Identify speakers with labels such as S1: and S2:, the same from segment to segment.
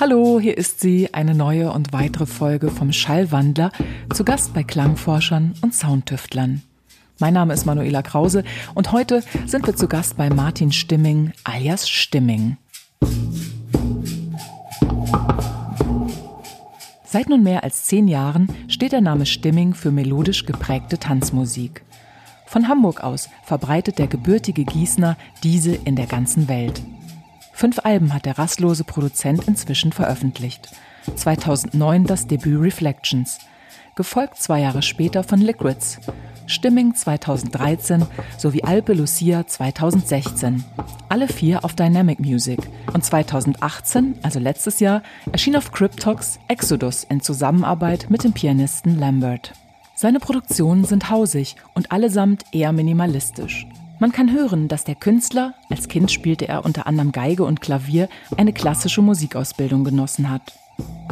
S1: Hallo, hier ist sie, eine neue und weitere Folge vom Schallwandler, zu Gast bei Klangforschern und Soundtüftlern. Mein Name ist Manuela Krause und heute sind wir zu Gast bei Martin Stimming alias Stimming. Seit nun mehr als zehn Jahren steht der Name Stimming für melodisch geprägte Tanzmusik. Von Hamburg aus verbreitet der gebürtige Gießner diese in der ganzen Welt. Fünf Alben hat der rastlose Produzent inzwischen veröffentlicht. 2009 das Debüt Reflections, gefolgt zwei Jahre später von Liquids, Stimming 2013 sowie Alpe Lucia 2016. Alle vier auf Dynamic Music. Und 2018, also letztes Jahr, erschien auf Cryptox Exodus in Zusammenarbeit mit dem Pianisten Lambert. Seine Produktionen sind hausig und allesamt eher minimalistisch. Man kann hören, dass der Künstler, als Kind spielte er unter anderem Geige und Klavier, eine klassische Musikausbildung genossen hat.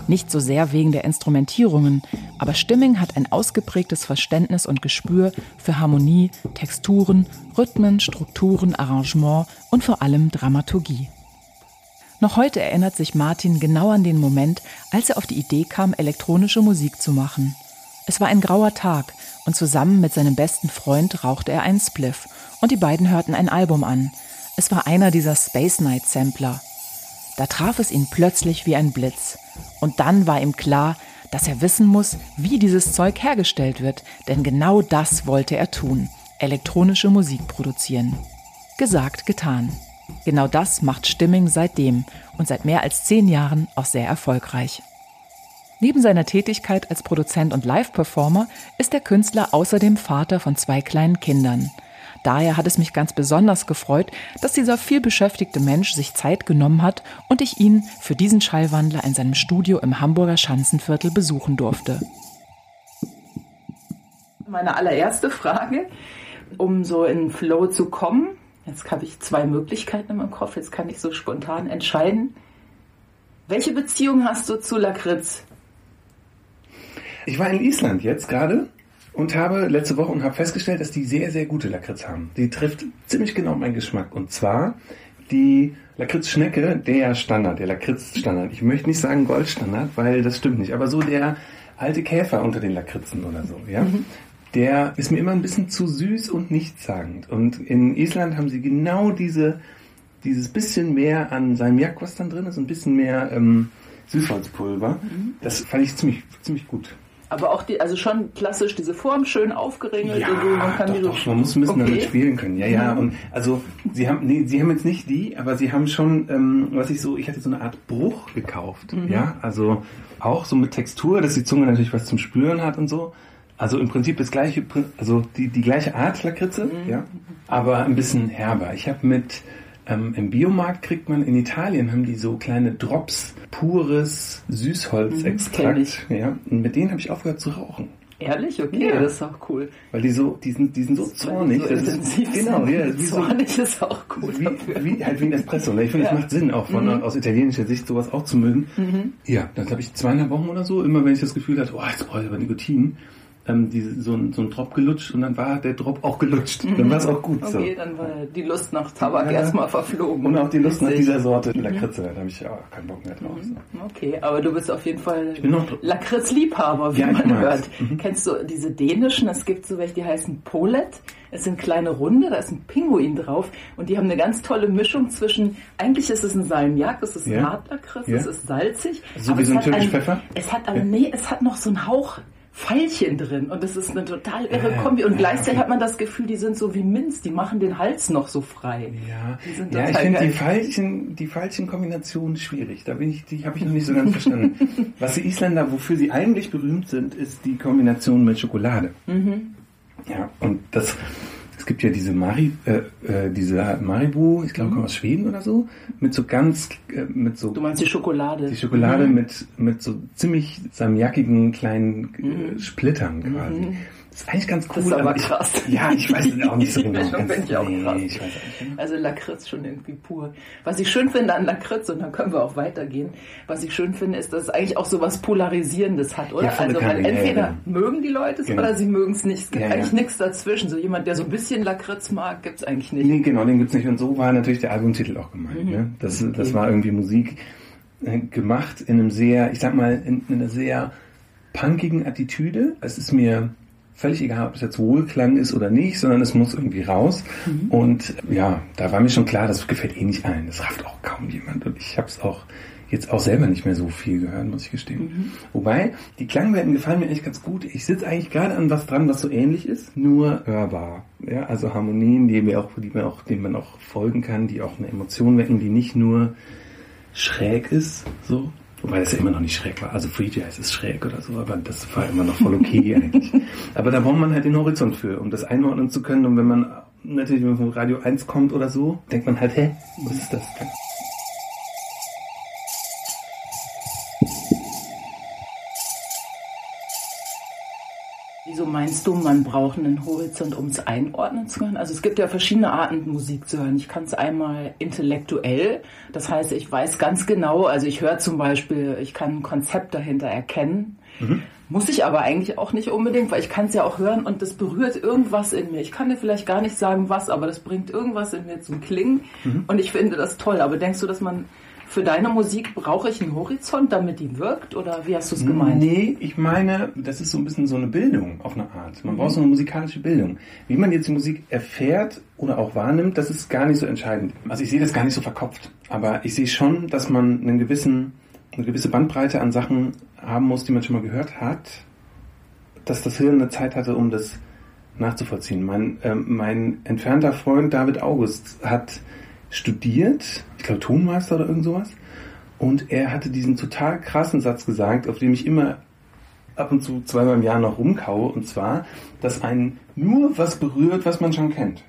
S1: Nicht so sehr wegen der Instrumentierungen, aber Stimming hat ein ausgeprägtes Verständnis und Gespür für Harmonie, Texturen, Rhythmen, Strukturen, Arrangement und vor allem Dramaturgie. Noch heute erinnert sich Martin genau an den Moment, als er auf die Idee kam, elektronische Musik zu machen. Es war ein grauer Tag und zusammen mit seinem besten Freund rauchte er einen Spliff und die beiden hörten ein Album an. Es war einer dieser Space Night Sampler. Da traf es ihn plötzlich wie ein Blitz. Und dann war ihm klar, dass er wissen muss, wie dieses Zeug hergestellt wird, denn genau das wollte er tun, elektronische Musik produzieren. Gesagt, getan. Genau das macht Stimming seitdem und seit mehr als zehn Jahren auch sehr erfolgreich. Neben seiner Tätigkeit als Produzent und Live-Performer ist der Künstler außerdem Vater von zwei kleinen Kindern – Daher hat es mich ganz besonders gefreut, dass dieser vielbeschäftigte Mensch sich Zeit genommen hat und ich ihn für diesen Schallwandler in seinem Studio im Hamburger Schanzenviertel besuchen durfte. Meine allererste Frage, um so in Flow zu kommen. Jetzt habe ich zwei Möglichkeiten in meinem Kopf. Jetzt kann ich so spontan entscheiden. Welche Beziehung hast du zu Lakritz?
S2: Ich war in Island jetzt gerade und habe letzte Woche und habe festgestellt, dass die sehr, sehr gute Lakritz haben. Die trifft ziemlich genau meinen Geschmack. Und zwar die Lakritz-Schnecke, der Standard, der Lakritz-Standard. Ich möchte nicht sagen Goldstandard, weil das stimmt nicht, aber so der alte Käfer unter den Lakritzen oder so, ja. Mhm. Der ist mir immer ein bisschen zu süß und nichtssagend. Und in Island haben sie genau diese, dieses bisschen mehr an Salmiak, was dann drin ist, ein bisschen mehr ähm, Süßholzpulver. Mhm. Das fand ich ziemlich, ziemlich gut.
S1: Aber auch die, also schon klassisch diese Form schön aufgeringelt
S2: ja, so. Man kann doch, die so doch, man muss ein bisschen okay. damit spielen können. Ja, ja. Mhm. Und also sie haben, nee, sie haben jetzt nicht die, aber sie haben schon, ähm, was ich so, ich hatte so eine Art Bruch gekauft. Mhm. Ja, also auch so mit Textur, dass die Zunge natürlich was zum Spüren hat und so. Also im Prinzip das gleiche, also die, die gleiche Art Lakritze, mhm. ja, aber ein bisschen herber. Ich habe mit ähm, Im Biomarkt kriegt man in Italien haben die so kleine Drops pures Süßholzextrakt. Mhm, ja, und mit denen habe ich aufgehört zu rauchen.
S1: Ehrlich? Okay, ja. das ist auch cool.
S2: Weil die so, die sind, die sind so zornig. So
S1: das ist, genau, ja. Wie zornig so, ist auch cool.
S2: Wie, wie, halt wie ein Espresso. Ne? Ich finde, es ja. macht Sinn, auch von, mhm. aus italienischer Sicht sowas auch zu mögen. Mhm. Ja, dann habe ich zweieinhalb Wochen oder so, immer wenn ich das Gefühl hatte, oh, jetzt brauche ich aber Nikotin, ähm, diese, so, ein, so ein Drop gelutscht und dann war der Drop auch gelutscht. Mhm. Dann war es auch gut
S1: okay, so. Okay, dann war die Lust nach Tabak ja. erstmal verflogen.
S2: Und auch die Lust nach dieser Sorte Lakritze, da habe ich auch keinen Bock mehr drauf.
S1: Mhm. Okay, aber du bist auf jeden Fall Lakritz-Liebhaber, wie ja, man hört. Mhm. Kennst du diese dänischen? Es gibt so welche, die heißen Polet. Es sind kleine Runde, da ist ein Pinguin drauf und die haben eine ganz tolle Mischung zwischen, eigentlich ist es ein Salmiak, es ist ein ja. Hartlakritz, ja. es ist salzig.
S2: So wie so ein türkisch Pfeffer?
S1: Es hat aber, ja. nee, es hat noch so einen Hauch Pfeilchen drin und das ist eine total irre Kombi und gleichzeitig hat man das Gefühl, die sind so wie Minz, die machen den Hals noch so frei.
S2: Ja, ja ich finde die Pfeilchen, die Pfeilchen-Kombination schwierig. Da bin ich, die habe ich noch nicht so ganz verstanden. Was die Isländer, wofür sie eigentlich berühmt sind, ist die Kombination mit Schokolade. Mhm. Ja, und das es gibt ja diese, Mari, äh, äh, diese Maribu, ich glaube, mhm. aus Schweden oder so, mit so ganz, äh, mit so.
S1: Du meinst die Schokolade?
S2: Die Schokolade mhm. mit, mit so ziemlich samjackigen kleinen äh, mhm. Splittern quasi. Das ist eigentlich ganz cool. Das
S1: ist aber, krass.
S2: Ich, ja, ich weiß auch nicht so genau.
S1: Mischung finde ich auch nee, krass. Ich. Also Lakritz schon irgendwie pur. Was ich schön finde an Lakritz, und dann können wir auch weitergehen, was ich schön finde, ist, dass es eigentlich auch so was Polarisierendes hat, oder? Ja, also weil entweder ja, mögen die Leute es genau. oder sie mögen es nicht. Es gibt eigentlich nichts dazwischen. So jemand, der so ein bisschen Lakritz mag, gibt es eigentlich nicht.
S2: Nee, genau, den gibt es nicht. Und so war natürlich der Albumtitel auch gemeint. Mhm. Ne? Das, okay. das war irgendwie Musik äh, gemacht in einem sehr, ich sag mal, in, in einer sehr punkigen Attitüde. Es ist mir völlig egal, ob es jetzt Wohlklang ist oder nicht, sondern es muss irgendwie raus. Mhm. Und ja, da war mir schon klar, das gefällt eh nicht allen. Das rafft auch kaum jemand. Und ich habe es auch jetzt auch selber nicht mehr so viel gehört, muss ich gestehen. Mhm. Wobei, die Klangwelten gefallen mir eigentlich ganz gut. Ich sitze eigentlich gerade an was dran, was so ähnlich ist, nur hörbar. Ja, also Harmonien, die mir auch, die man auch, denen man auch folgen kann, die auch eine Emotion wecken, die nicht nur schräg ist, so, Wobei das ja immer noch nicht schräg war. Also Free Jazz ist schräg oder so, aber das war immer noch voll okay eigentlich. Aber da braucht man halt den Horizont für, um das einordnen zu können. Und wenn man natürlich wenn man von Radio 1 kommt oder so, denkt man halt, hä, was ist das denn?
S1: Meinst du, man braucht einen Horizont, um es einordnen zu können? Also es gibt ja verschiedene Arten, Musik zu hören. Ich kann es einmal intellektuell, das heißt, ich weiß ganz genau, also ich höre zum Beispiel, ich kann ein Konzept dahinter erkennen. Mhm. Muss ich aber eigentlich auch nicht unbedingt, weil ich kann es ja auch hören und das berührt irgendwas in mir. Ich kann dir vielleicht gar nicht sagen, was, aber das bringt irgendwas in mir zum Klingen mhm. und ich finde das toll. Aber denkst du, dass man für deine Musik brauche ich einen Horizont, damit die wirkt? Oder wie hast du es gemeint?
S2: Nee, ich meine, das ist so ein bisschen so eine Bildung auf eine Art. Man mhm. braucht so eine musikalische Bildung. Wie man jetzt die Musik erfährt oder auch wahrnimmt, das ist gar nicht so entscheidend. Also ich sehe das gar nicht so verkopft. Aber ich sehe schon, dass man einen gewissen, eine gewisse Bandbreite an Sachen haben muss, die man schon mal gehört hat. Dass das Hirn eine Zeit hatte, um das nachzuvollziehen. Mein, äh, mein entfernter Freund David August hat studiert, ich glaube Tonmeister oder irgend sowas. Und er hatte diesen total krassen Satz gesagt, auf dem ich immer ab und zu zweimal im Jahr noch rumkaue, und zwar, dass einen nur was berührt, was man schon kennt.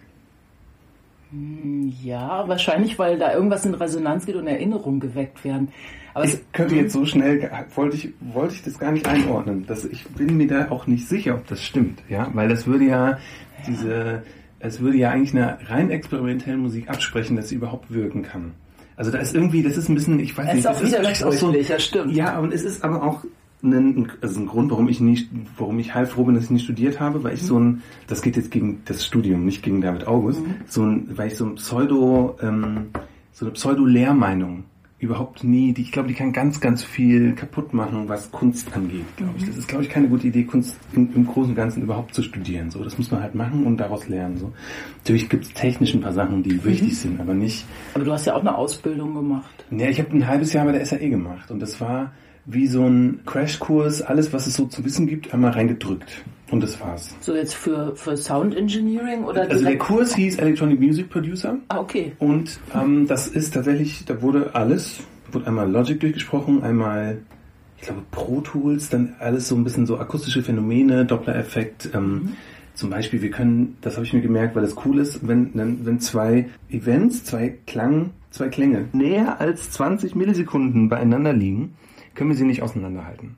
S1: Hm, ja, wahrscheinlich, weil da irgendwas in Resonanz geht und Erinnerungen geweckt werden.
S2: Aber ich könnte jetzt so schnell, wollte ich, wollte ich das gar nicht einordnen. Das, ich bin mir da auch nicht sicher, ob das stimmt, ja, weil das würde ja diese, es würde ja eigentlich einer rein experimentellen Musik absprechen, dass sie überhaupt wirken kann. Also da ist irgendwie, das ist ein bisschen, ich weiß
S1: es
S2: nicht,
S1: ist auch
S2: das
S1: ist auch so, ja, stimmt.
S2: Ja, aber es ist aber auch ein, also ein Grund, warum ich nicht, warum ich heilfroh bin, dass ich nicht studiert habe, weil ich mhm. so ein, das geht jetzt gegen das Studium, nicht gegen David August, mhm. so ein, weil ich so ein Pseudo, ähm, so eine Pseudo-Lehrmeinung überhaupt nie, die, ich glaube, die kann ganz, ganz viel kaputt machen, was Kunst angeht, glaube ich. Mhm. Das ist, glaube ich, keine gute Idee, Kunst im, im, Großen und Ganzen überhaupt zu studieren. So, das muss man halt machen und daraus lernen. So, natürlich gibt es technisch ein paar Sachen, die mhm. wichtig sind, aber nicht.
S1: Aber du hast ja auch eine Ausbildung gemacht.
S2: Ja, ich habe ein halbes Jahr bei der SAE gemacht und das war wie so ein Crashkurs, alles, was es so zu wissen gibt, einmal reingedrückt. Und das war's.
S1: So jetzt für, für Sound Engineering oder
S2: Also der Kurs hieß Electronic Music Producer.
S1: Ah, okay.
S2: Und ähm, das ist tatsächlich, da wurde alles, wurde einmal Logic durchgesprochen, einmal, ich glaube, Pro Tools, dann alles so ein bisschen so akustische Phänomene, Doppler-Effekt. Ähm, mhm. Zum Beispiel, wir können, das habe ich mir gemerkt, weil das cool ist, wenn, wenn zwei Events, zwei Klang, zwei Klänge näher als 20 Millisekunden beieinander liegen, können wir sie nicht auseinanderhalten.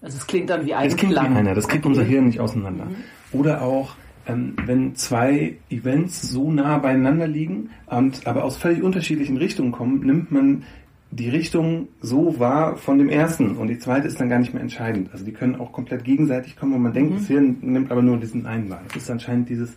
S1: Also es klingt dann wie ein
S2: Es klingt Klang. wie einer, das kriegt okay. unser Hirn nicht auseinander. Mhm. Oder auch, ähm, wenn zwei Events so nah beieinander liegen und aber aus völlig unterschiedlichen Richtungen kommen, nimmt man die Richtung so wahr von dem ersten und die zweite ist dann gar nicht mehr entscheidend. Also die können auch komplett gegenseitig kommen und man denkt, mhm. das Hirn nimmt aber nur diesen einen wahr. Das ist anscheinend dieses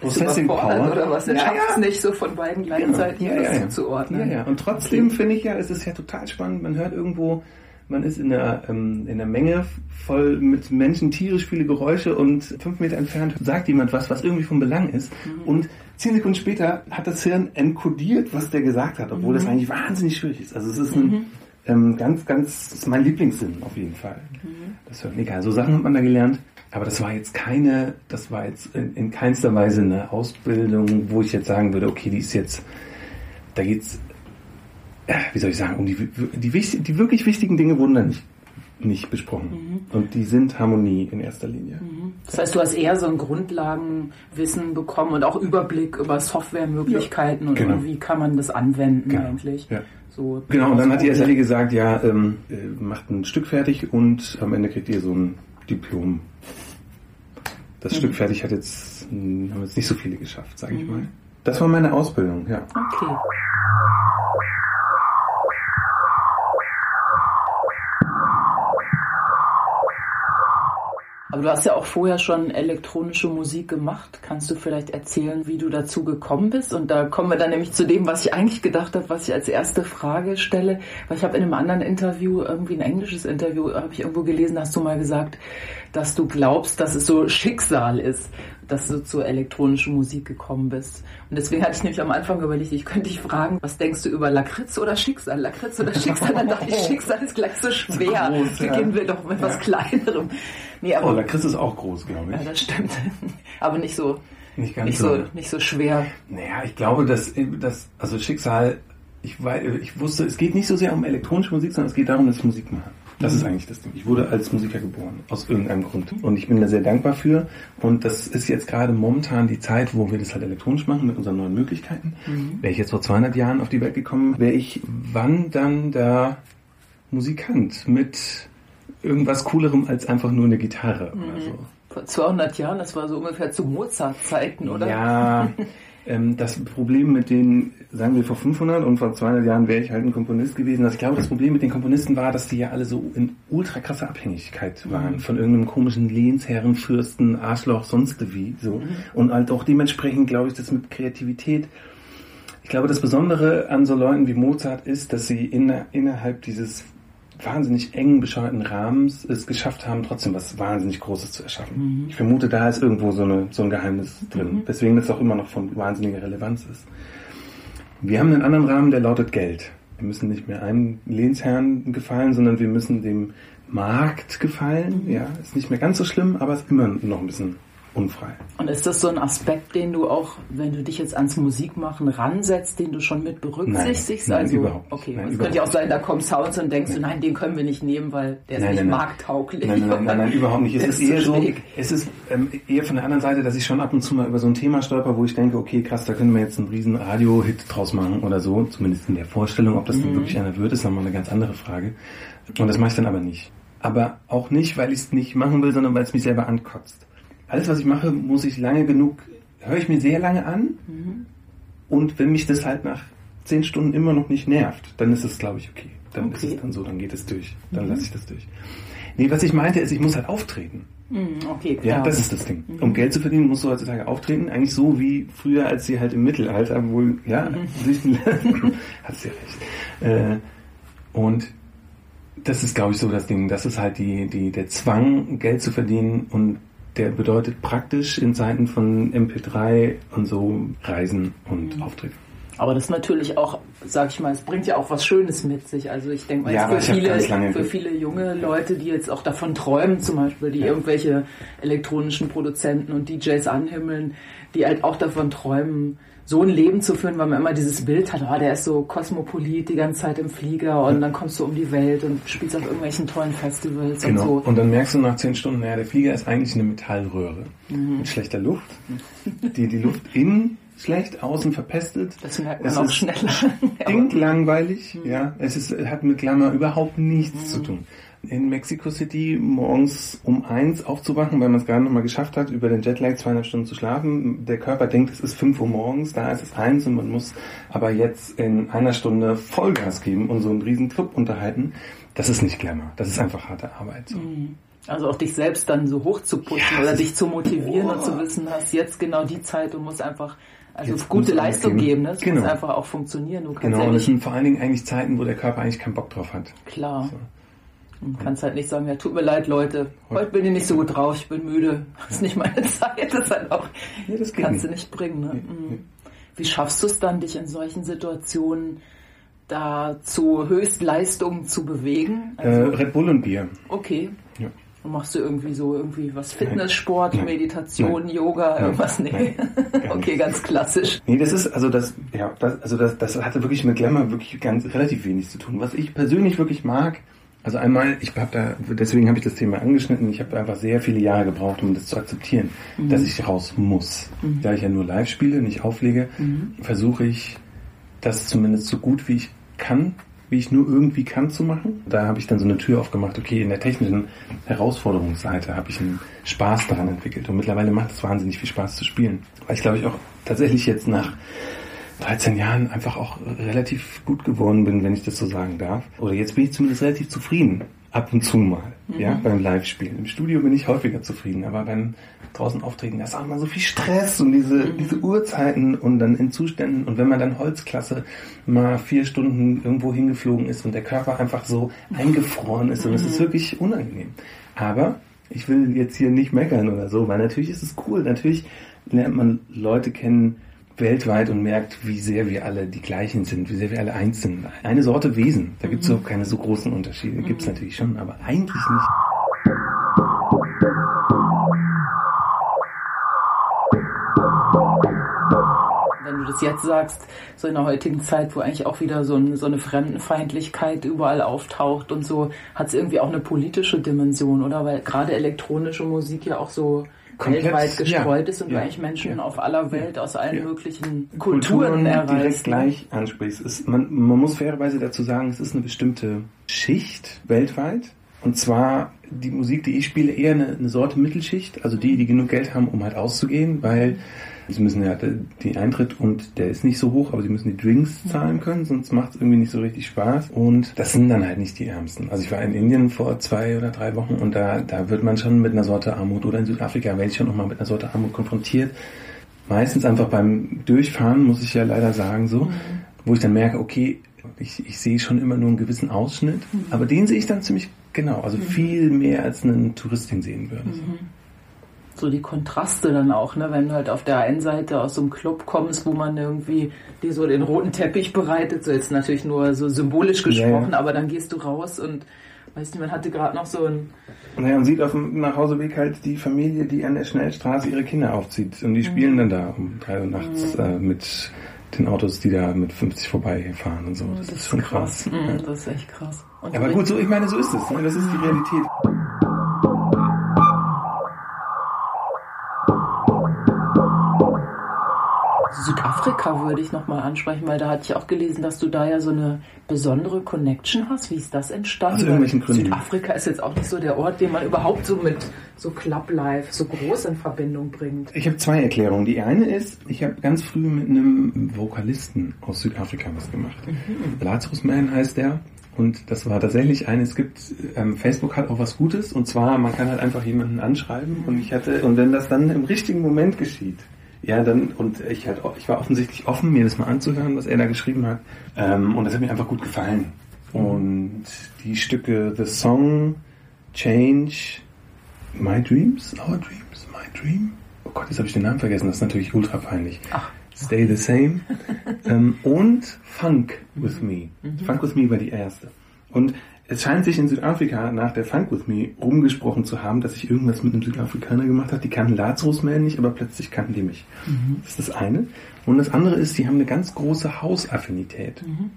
S1: Processing Power. Oder was? Er ja, schafft es ja. nicht so von beiden gleichzeitig
S2: ja, ja, ja.
S1: zu ordnen.
S2: Ja. Und trotzdem finde ich ja, es ist ja total spannend. Man hört irgendwo man ist in der, ähm, in der Menge voll mit Menschen, Tiere, Spiele, Geräusche und fünf Meter entfernt sagt jemand was, was irgendwie von Belang ist. Mhm. Und zehn Sekunden später hat das Hirn enkodiert, was der gesagt hat, obwohl mhm. das eigentlich wahnsinnig schwierig ist. Also es ist ein mhm. ähm, ganz, ganz, ist mein Lieblingssinn auf jeden Fall. Mhm. Das hört egal. So Sachen hat man da gelernt. Aber das war jetzt keine, das war jetzt in, in keinster Weise eine Ausbildung, wo ich jetzt sagen würde, okay, die ist jetzt, da geht's wie soll ich sagen, um die, die, die wirklich wichtigen Dinge wurden da nicht nicht besprochen. Mhm. Und die sind Harmonie in erster Linie.
S1: Mhm. Das heißt, du hast eher so ein Grundlagenwissen bekommen und auch Überblick über Softwaremöglichkeiten ja, genau. und wie kann man das anwenden genau. eigentlich. Ja.
S2: So genau, und dann hat die SLE gesagt, ja, ähm, äh, macht ein Stück fertig und am Ende kriegt ihr so ein Diplom. Das mhm. Stück fertig hat jetzt, hm, haben jetzt nicht so viele geschafft, sage ich mhm. mal. Das war meine Ausbildung, ja.
S1: Okay. Aber du hast ja auch vorher schon elektronische Musik gemacht. Kannst du vielleicht erzählen, wie du dazu gekommen bist? Und da kommen wir dann nämlich zu dem, was ich eigentlich gedacht habe, was ich als erste Frage stelle. Weil ich habe in einem anderen Interview, irgendwie ein englisches Interview, habe ich irgendwo gelesen, hast du mal gesagt, dass du glaubst, dass es so Schicksal ist, dass du zur elektronischen Musik gekommen bist. Und deswegen hatte ich nämlich am Anfang überlegt, ich könnte dich fragen, was denkst du über Lakritz oder Schicksal? Lakritz oder Schicksal? Dann dachte ich, Schicksal ist gleich so schwer. Groß, Beginnen wir doch mit ja. was Kleinerem.
S2: Nee, aber, oh, Lakritz ist auch groß, glaube ich.
S1: Ja, das stimmt. aber nicht so, nicht, ganz nicht so, so, nicht so schwer.
S2: Naja, ich glaube, dass, dass also Schicksal, ich, ich wusste, es geht nicht so sehr um elektronische Musik, sondern es geht darum, dass ich Musik mache. Das ist eigentlich das Ding. Ich wurde als Musiker geboren, aus irgendeinem Grund. Und ich bin da sehr dankbar für. Und das ist jetzt gerade momentan die Zeit, wo wir das halt elektronisch machen mit unseren neuen Möglichkeiten. Mhm. Wäre ich jetzt vor 200 Jahren auf die Welt gekommen, wäre ich wann dann da Musikant mit irgendwas Coolerem als einfach nur eine Gitarre mhm. oder so.
S1: Vor 200 Jahren, das war so ungefähr zu Mozart-Zeiten, oder?
S2: Ja, ähm, das Problem mit den, sagen wir vor 500 und vor 200 Jahren wäre ich halt ein Komponist gewesen. Also ich glaube, das Problem mit den Komponisten war, dass die ja alle so in ultra krasser Abhängigkeit waren mhm. von irgendeinem komischen Lehnsherren, Fürsten, Arschloch, sonst wie so. Mhm. Und halt auch dementsprechend glaube ich, das mit Kreativität ich glaube, das Besondere an so Leuten wie Mozart ist, dass sie inner, innerhalb dieses wahnsinnig engen, bescheuerten Rahmens es geschafft haben, trotzdem was wahnsinnig Großes zu erschaffen. Mhm. Ich vermute, da ist irgendwo so, eine, so ein Geheimnis drin, mhm. weswegen das auch immer noch von wahnsinniger Relevanz ist. Wir haben einen anderen Rahmen, der lautet Geld. Wir müssen nicht mehr einem Lehnsherrn gefallen, sondern wir müssen dem Markt gefallen. Ja, ist nicht mehr ganz so schlimm, aber ist immer noch ein bisschen unfrei.
S1: Und ist das so ein Aspekt, den du auch, wenn du dich jetzt ans Musikmachen ransetzt, den du schon mit berücksichtigst?
S2: Nein, nein also, überhaupt
S1: nicht. Okay, nein, es könnte ja auch sein, da kommen Sounds und denkst du, nein, den können wir nicht nehmen, weil der ist
S2: nein,
S1: nicht
S2: nein,
S1: markttauglich.
S2: Nein, nein, nein, nein, überhaupt nicht. Es ist, ist eher so, es ist ähm, eher von der anderen Seite, dass ich schon ab und zu mal über so ein Thema stolper, wo ich denke, okay, krass, da können wir jetzt einen riesen Radio-Hit draus machen oder so, zumindest in der Vorstellung. Ob das mhm. dann wirklich einer wird, ist nochmal eine ganz andere Frage. Und das mache ich dann aber nicht. Aber auch nicht, weil ich es nicht machen will, sondern weil es mich selber ankotzt alles, was ich mache, muss ich lange genug, höre ich mir sehr lange an. Mhm. Und wenn mich das halt nach zehn Stunden immer noch nicht nervt, dann ist es, glaube ich, okay. Dann okay. ist es dann so, dann geht es durch. Dann mhm. lasse ich das durch. Nee, was ich meinte, ist, ich muss halt auftreten.
S1: Mhm, okay,
S2: klar. Ja, das ist das Ding. Mhm. Um Geld zu verdienen, musst du heutzutage auftreten. Eigentlich so wie früher, als sie halt im Mittelalter wohl, ja, mhm. hast ja recht. Äh, und das ist, glaube ich, so das Ding. Das ist halt die, die, der Zwang, Geld zu verdienen und der bedeutet praktisch in Zeiten von MP3 und so Reisen und mhm. Auftritte.
S1: Aber das ist natürlich auch, sag ich mal, es bringt ja auch was Schönes mit sich. Also ich denke mal, ja, für, viele, für viele junge Leute, die jetzt auch davon träumen, zum Beispiel, die ja. irgendwelche elektronischen Produzenten und DJs anhimmeln, die halt auch davon träumen, so ein Leben zu führen, weil man immer dieses Bild hat, oh, der ist so kosmopolit die ganze Zeit im Flieger und dann kommst du um die Welt und spielst auf irgendwelchen tollen Festivals
S2: genau.
S1: und so.
S2: Und dann merkst du nach zehn Stunden, naja, der Flieger ist eigentlich eine Metallröhre mhm. mit schlechter Luft, die die Luft innen schlecht, außen verpestet.
S1: Das merkt man es auch schneller.
S2: Stinklangweilig, mhm. ja. Es ist, hat mit Glamour überhaupt nichts mhm. zu tun in Mexico City morgens um eins aufzuwachen, weil man es gerade noch mal geschafft hat, über den Jetlag zweieinhalb Stunden zu schlafen. Der Körper denkt, es ist fünf Uhr morgens, da ist es eins und man muss aber jetzt in einer Stunde Vollgas geben und so einen riesen Club unterhalten. Das ist nicht Glamour. Das ist einfach harte Arbeit. So.
S1: Mhm. Also auch dich selbst dann so hoch zu pushen ja, oder dich zu motivieren oh. und zu wissen, hast jetzt genau die Zeit und musst einfach also Jetzt gute Leistung geben, ne? Es genau. muss einfach auch funktionieren. Du
S2: genau, ja und es sind vor allen Dingen eigentlich Zeiten, wo der Körper eigentlich keinen Bock drauf hat.
S1: Klar. So. Du kannst halt nicht sagen, ja, tut mir leid, Leute, heute bin ich nicht so gut drauf, ich bin müde, das ist nicht meine Zeit, das halt auch, nee, das kannst nicht. du nicht bringen. Ne? Nee, mhm. Wie schaffst du es dann, dich in solchen Situationen da zu Höchstleistungen zu bewegen?
S2: Äh, also, äh, Red Bull und Bier.
S1: Okay. Ja. Und machst du irgendwie so irgendwie was Fitnesssport, Nein. Meditation, Nein. Yoga, Nein. irgendwas? Nee. okay, ganz klassisch.
S2: Nee, das ist, also das, ja, das, also das, das hatte wirklich mit Glamour wirklich ganz relativ wenig zu tun. Was ich persönlich wirklich mag, Also einmal, ich habe da, deswegen habe ich das Thema angeschnitten, ich habe einfach sehr viele Jahre gebraucht, um das zu akzeptieren, mhm. dass ich raus muss. Mhm. Da ich ja nur live spiele, nicht auflege, mhm. versuche ich das zumindest so gut wie ich kann, wie ich nur irgendwie kann zu machen. Da habe ich dann so eine Tür aufgemacht, okay, in der technischen Herausforderungsseite habe ich einen Spaß daran entwickelt und mittlerweile macht es wahnsinnig viel Spaß zu spielen. Weil ich glaube ich auch tatsächlich jetzt nach 13 Jahren einfach auch relativ gut geworden bin, wenn ich das so sagen darf. Oder jetzt bin ich zumindest relativ zufrieden. Ab und zu mal, mhm. ja, beim Live-Spielen. Im Studio bin ich häufiger zufrieden, aber beim draußen auftreten, da ist auch immer so viel Stress und diese, mhm. diese Uhrzeiten und dann in Zuständen und wenn man dann Holzklasse mal vier Stunden irgendwo hingeflogen ist und der Körper einfach so eingefroren ist und es ist mhm. wirklich unangenehm. Aber ich will jetzt hier nicht meckern oder so, weil natürlich ist es cool. Natürlich lernt man Leute kennen, weltweit und merkt, wie sehr wir alle die gleichen sind, wie sehr wir alle eins sind. Eine Sorte Wesen. Da gibt es mhm. auch keine so großen Unterschiede. Gibt es mhm. natürlich schon, aber eigentlich nicht.
S1: Wenn du das jetzt sagst, so in der heutigen Zeit, wo eigentlich auch wieder so, ein, so eine Fremdenfeindlichkeit überall auftaucht und so, hat es irgendwie auch eine politische Dimension, oder? Weil gerade elektronische Musik ja auch so weltweit gestreut ja, ist und ja, eigentlich Menschen ja, auf aller Welt aus allen möglichen Kulturen, Kulturen erreicht. direkt
S2: gleich ansprichst. Ist, man, man muss fairerweise dazu sagen, es ist eine bestimmte Schicht weltweit. Und zwar die Musik, die ich spiele, eher eine, eine Sorte Mittelschicht, also die, die genug Geld haben, um halt auszugehen, weil Sie müssen ja den Eintritt und der ist nicht so hoch, aber sie müssen die Drinks zahlen können, sonst macht es irgendwie nicht so richtig Spaß. Und das sind dann halt nicht die Ärmsten. Also ich war in Indien vor zwei oder drei Wochen und da, da wird man schon mit einer Sorte Armut oder in Südafrika werde ich schon nochmal mit einer Sorte Armut konfrontiert. Meistens einfach beim Durchfahren, muss ich ja leider sagen, so, mhm. wo ich dann merke, okay, ich, ich sehe schon immer nur einen gewissen Ausschnitt, mhm. aber den sehe ich dann ziemlich genau, also mhm. viel mehr als einen Touristin sehen würde. So.
S1: Mhm so die Kontraste dann auch, ne? wenn du halt auf der einen Seite aus so einem Club kommst, wo man irgendwie dir so den roten Teppich bereitet, so jetzt natürlich nur so symbolisch gesprochen, ja, ja. aber dann gehst du raus und weißt du, man hatte gerade noch so ein...
S2: Naja, und sieht auf dem Nachhauseweg halt die Familie, die an der Schnellstraße ihre Kinder aufzieht und die spielen mhm. dann da um drei Uhr nachts mhm. äh, mit den Autos, die da mit 50 vorbeifahren und so. Das, das ist schon krass. krass.
S1: Mhm, das ist echt krass.
S2: Und aber gut, so ich meine, so ist es. Ne? Das ist die Realität.
S1: Südafrika würde ich nochmal ansprechen, weil da hatte ich auch gelesen, dass du da ja so eine besondere Connection hast. Wie ist das entstanden? Aus
S2: irgendwelchen Gründen.
S1: Südafrika ist jetzt auch nicht so der Ort, den man überhaupt so mit so Club Life so groß in Verbindung bringt.
S2: Ich habe zwei Erklärungen. Die eine ist, ich habe ganz früh mit einem Vokalisten aus Südafrika was gemacht. Mhm. Lazarus Man heißt der. Und das war tatsächlich ein, es gibt, ähm, Facebook hat auch was Gutes, und zwar, man kann halt einfach jemanden anschreiben, und ich hatte, und wenn das dann im richtigen Moment geschieht, ja, dann, und ich, halt, ich war offensichtlich offen, mir das mal anzuhören, was er da geschrieben hat. Ähm, und das hat mir einfach gut gefallen. Und die Stücke The Song, Change, My Dreams, Our Dreams, My Dream. Oh Gott, jetzt habe ich den Namen vergessen, das ist natürlich ultra peinlich. Ach. Stay the Same. ähm, und Funk with Me. Mhm. Funk with Me war die erste. Und es scheint sich in Südafrika nach der Funk With Me rumgesprochen zu haben, dass ich irgendwas mit einem Südafrikaner gemacht habe. Die kannten Lazarus Man nicht, aber plötzlich kannten die mich. Mhm. Das ist das eine. Und das andere ist, die haben eine ganz große Hausaffinität. Mhm.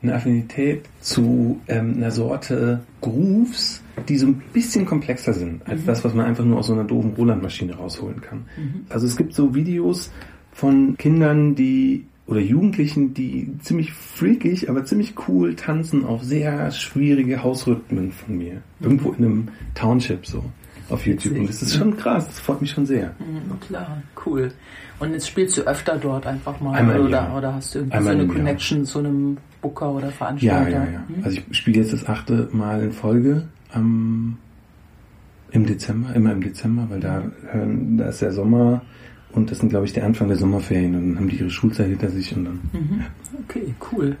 S2: Eine Affinität zu ähm, einer Sorte Grooves, die so ein bisschen komplexer sind als mhm. das, was man einfach nur aus so einer doofen Roland-Maschine rausholen kann. Mhm. Also es gibt so Videos von Kindern, die oder Jugendlichen, die ziemlich freakig, aber ziemlich cool tanzen auf sehr schwierige Hausrhythmen von mir. Irgendwo in einem Township so auf YouTube. Und das ist schon krass, das freut mich schon sehr.
S1: Mhm, klar, cool. Und jetzt spielst du öfter dort einfach mal
S2: Einmal
S1: oder, oder hast du irgendwie Einmal so eine Connection zu einem Booker oder Veranstalter?
S2: Ja, ja, ja. Mhm. Also ich spiele jetzt das achte Mal in Folge am, im Dezember, immer im Dezember, weil da hören, da ist der Sommer und das sind, glaube ich, der Anfang der Sommerferien. Und dann haben die ihre Schulzeit hinter sich und dann.
S1: Mhm. Okay, cool.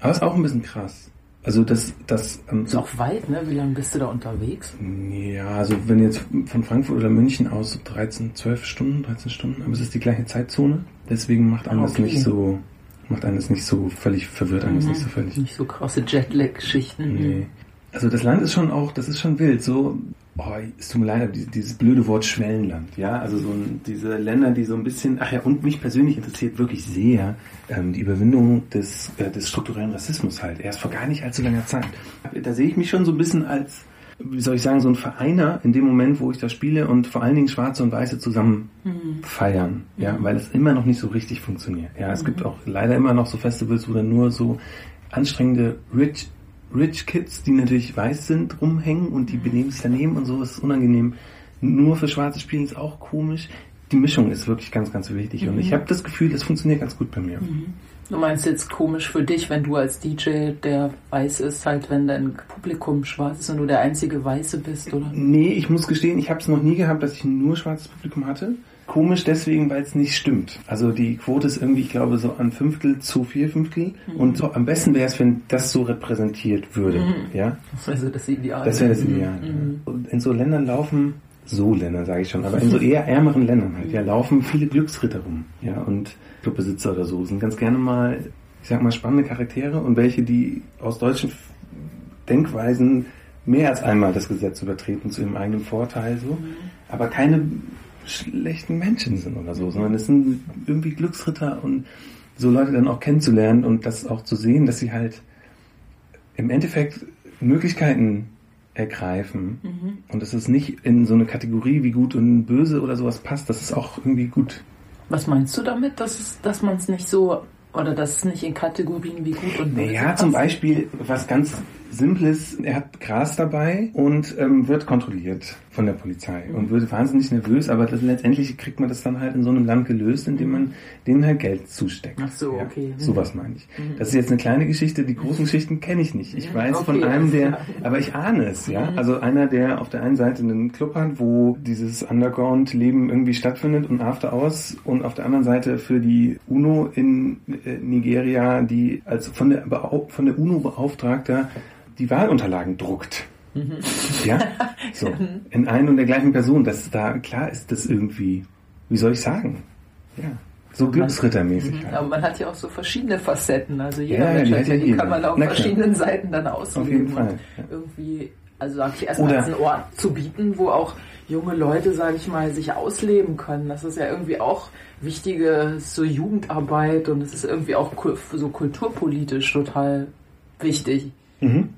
S2: Aber ist auch ein bisschen krass. Also das, das
S1: ähm, ist auch weit, ne? Wie lange bist du da unterwegs?
S2: Ja, also wenn jetzt von Frankfurt oder München aus 13, 12 Stunden, 13 Stunden, aber es ist die gleiche Zeitzone, deswegen macht einem okay. das nicht so, macht einem das nicht so völlig verwirrt, einem mhm. nicht so völlig.
S1: Nicht so krasse Jetlag-Schichten.
S2: Nee. Also das Land ist schon auch, das ist schon wild. So oh, es tut mir leid, dieses blöde Wort Schwellenland, ja, also so ein, diese Länder, die so ein bisschen, ach ja, und mich persönlich interessiert wirklich sehr ähm, die Überwindung des, äh, des strukturellen Rassismus halt, erst vor gar nicht allzu langer Zeit. Da sehe ich mich schon so ein bisschen als, wie soll ich sagen, so ein Vereiner in dem Moment, wo ich da spiele und vor allen Dingen Schwarze und Weiße zusammen mhm. feiern, ja, mhm. weil es immer noch nicht so richtig funktioniert. Ja, es mhm. gibt auch leider immer noch so Festivals, wo dann nur so anstrengende Rich Rich Kids, die natürlich weiß sind, rumhängen und die benehmen sich daneben und so, ist unangenehm. Nur für Schwarze spielen ist auch komisch. Die Mischung ist wirklich ganz, ganz wichtig mhm. und ich habe das Gefühl, das funktioniert ganz gut bei mir. Mhm.
S1: Du meinst jetzt komisch für dich, wenn du als DJ, der weiß ist, halt, wenn dein Publikum schwarz ist und du der einzige Weiße bist, oder?
S2: Nee, ich muss gestehen, ich habe es noch nie gehabt, dass ich nur schwarzes Publikum hatte. Komisch deswegen, weil es nicht stimmt. Also die Quote ist irgendwie, ich glaube, so ein Fünftel zu vier Fünftel. Mhm. Und so, am besten wäre es, wenn das so repräsentiert würde. Mhm. Ja?
S1: Also das Ideal.
S2: Das wäre das Ideal. Mhm. Und in so Ländern laufen, so Länder sage ich schon, aber in so eher ärmeren Ländern halt, ja, laufen viele Glücksritter rum. Ja, und Clubbesitzer oder so sind ganz gerne mal, ich sag mal, spannende Charaktere und welche, die aus deutschen Denkweisen mehr als einmal das Gesetz übertreten zu ihrem eigenen Vorteil so, mhm. aber keine schlechten Menschen sind oder so, sondern es sind irgendwie Glücksritter und so Leute dann auch kennenzulernen und das auch zu sehen, dass sie halt im Endeffekt Möglichkeiten ergreifen mhm. und dass es nicht in so eine Kategorie wie gut und böse oder sowas passt, das ist auch irgendwie gut.
S1: Was meinst du damit, dass, dass man es nicht so oder dass es nicht in Kategorien wie gut und böse
S2: Ja, naja, zum Beispiel was ganz Simples, er hat Gras dabei und ähm, wird kontrolliert von der Polizei und wird wahnsinnig nervös, aber das, letztendlich kriegt man das dann halt in so einem Land gelöst, indem man denen halt Geld zusteckt.
S1: Ach so,
S2: ja,
S1: okay.
S2: Mhm. Sowas meine ich. Mhm. Das ist jetzt eine kleine Geschichte, die großen Geschichten kenne ich nicht. Ich weiß okay, von einem, der, aber ich ahne es, ja. Also einer, der auf der einen Seite einen Club hat, wo dieses Underground-Leben irgendwie stattfindet und After Hours und auf der anderen Seite für die UNO in äh, Nigeria, die als von der, von der UNO beauftragter die Wahlunterlagen druckt. Mhm. Ja, so in ein und der gleichen Person. Das da klar ist das irgendwie. Wie soll ich sagen? Ja. So Glücksrittermäßig.
S1: Mhm. Halt. Aber man hat ja auch so verschiedene Facetten. Also jeder ja, Mensch hat ja, die kann man auf verschiedenen Seiten dann ausüben.
S2: Auf jeden Fall.
S1: Ja. Irgendwie, also sag ich erstmal einen Ort zu bieten, wo auch junge Leute, sage ich mal, sich ausleben können. Das ist ja irgendwie auch wichtige so Jugendarbeit und es ist irgendwie auch so kulturpolitisch total wichtig. Mhm.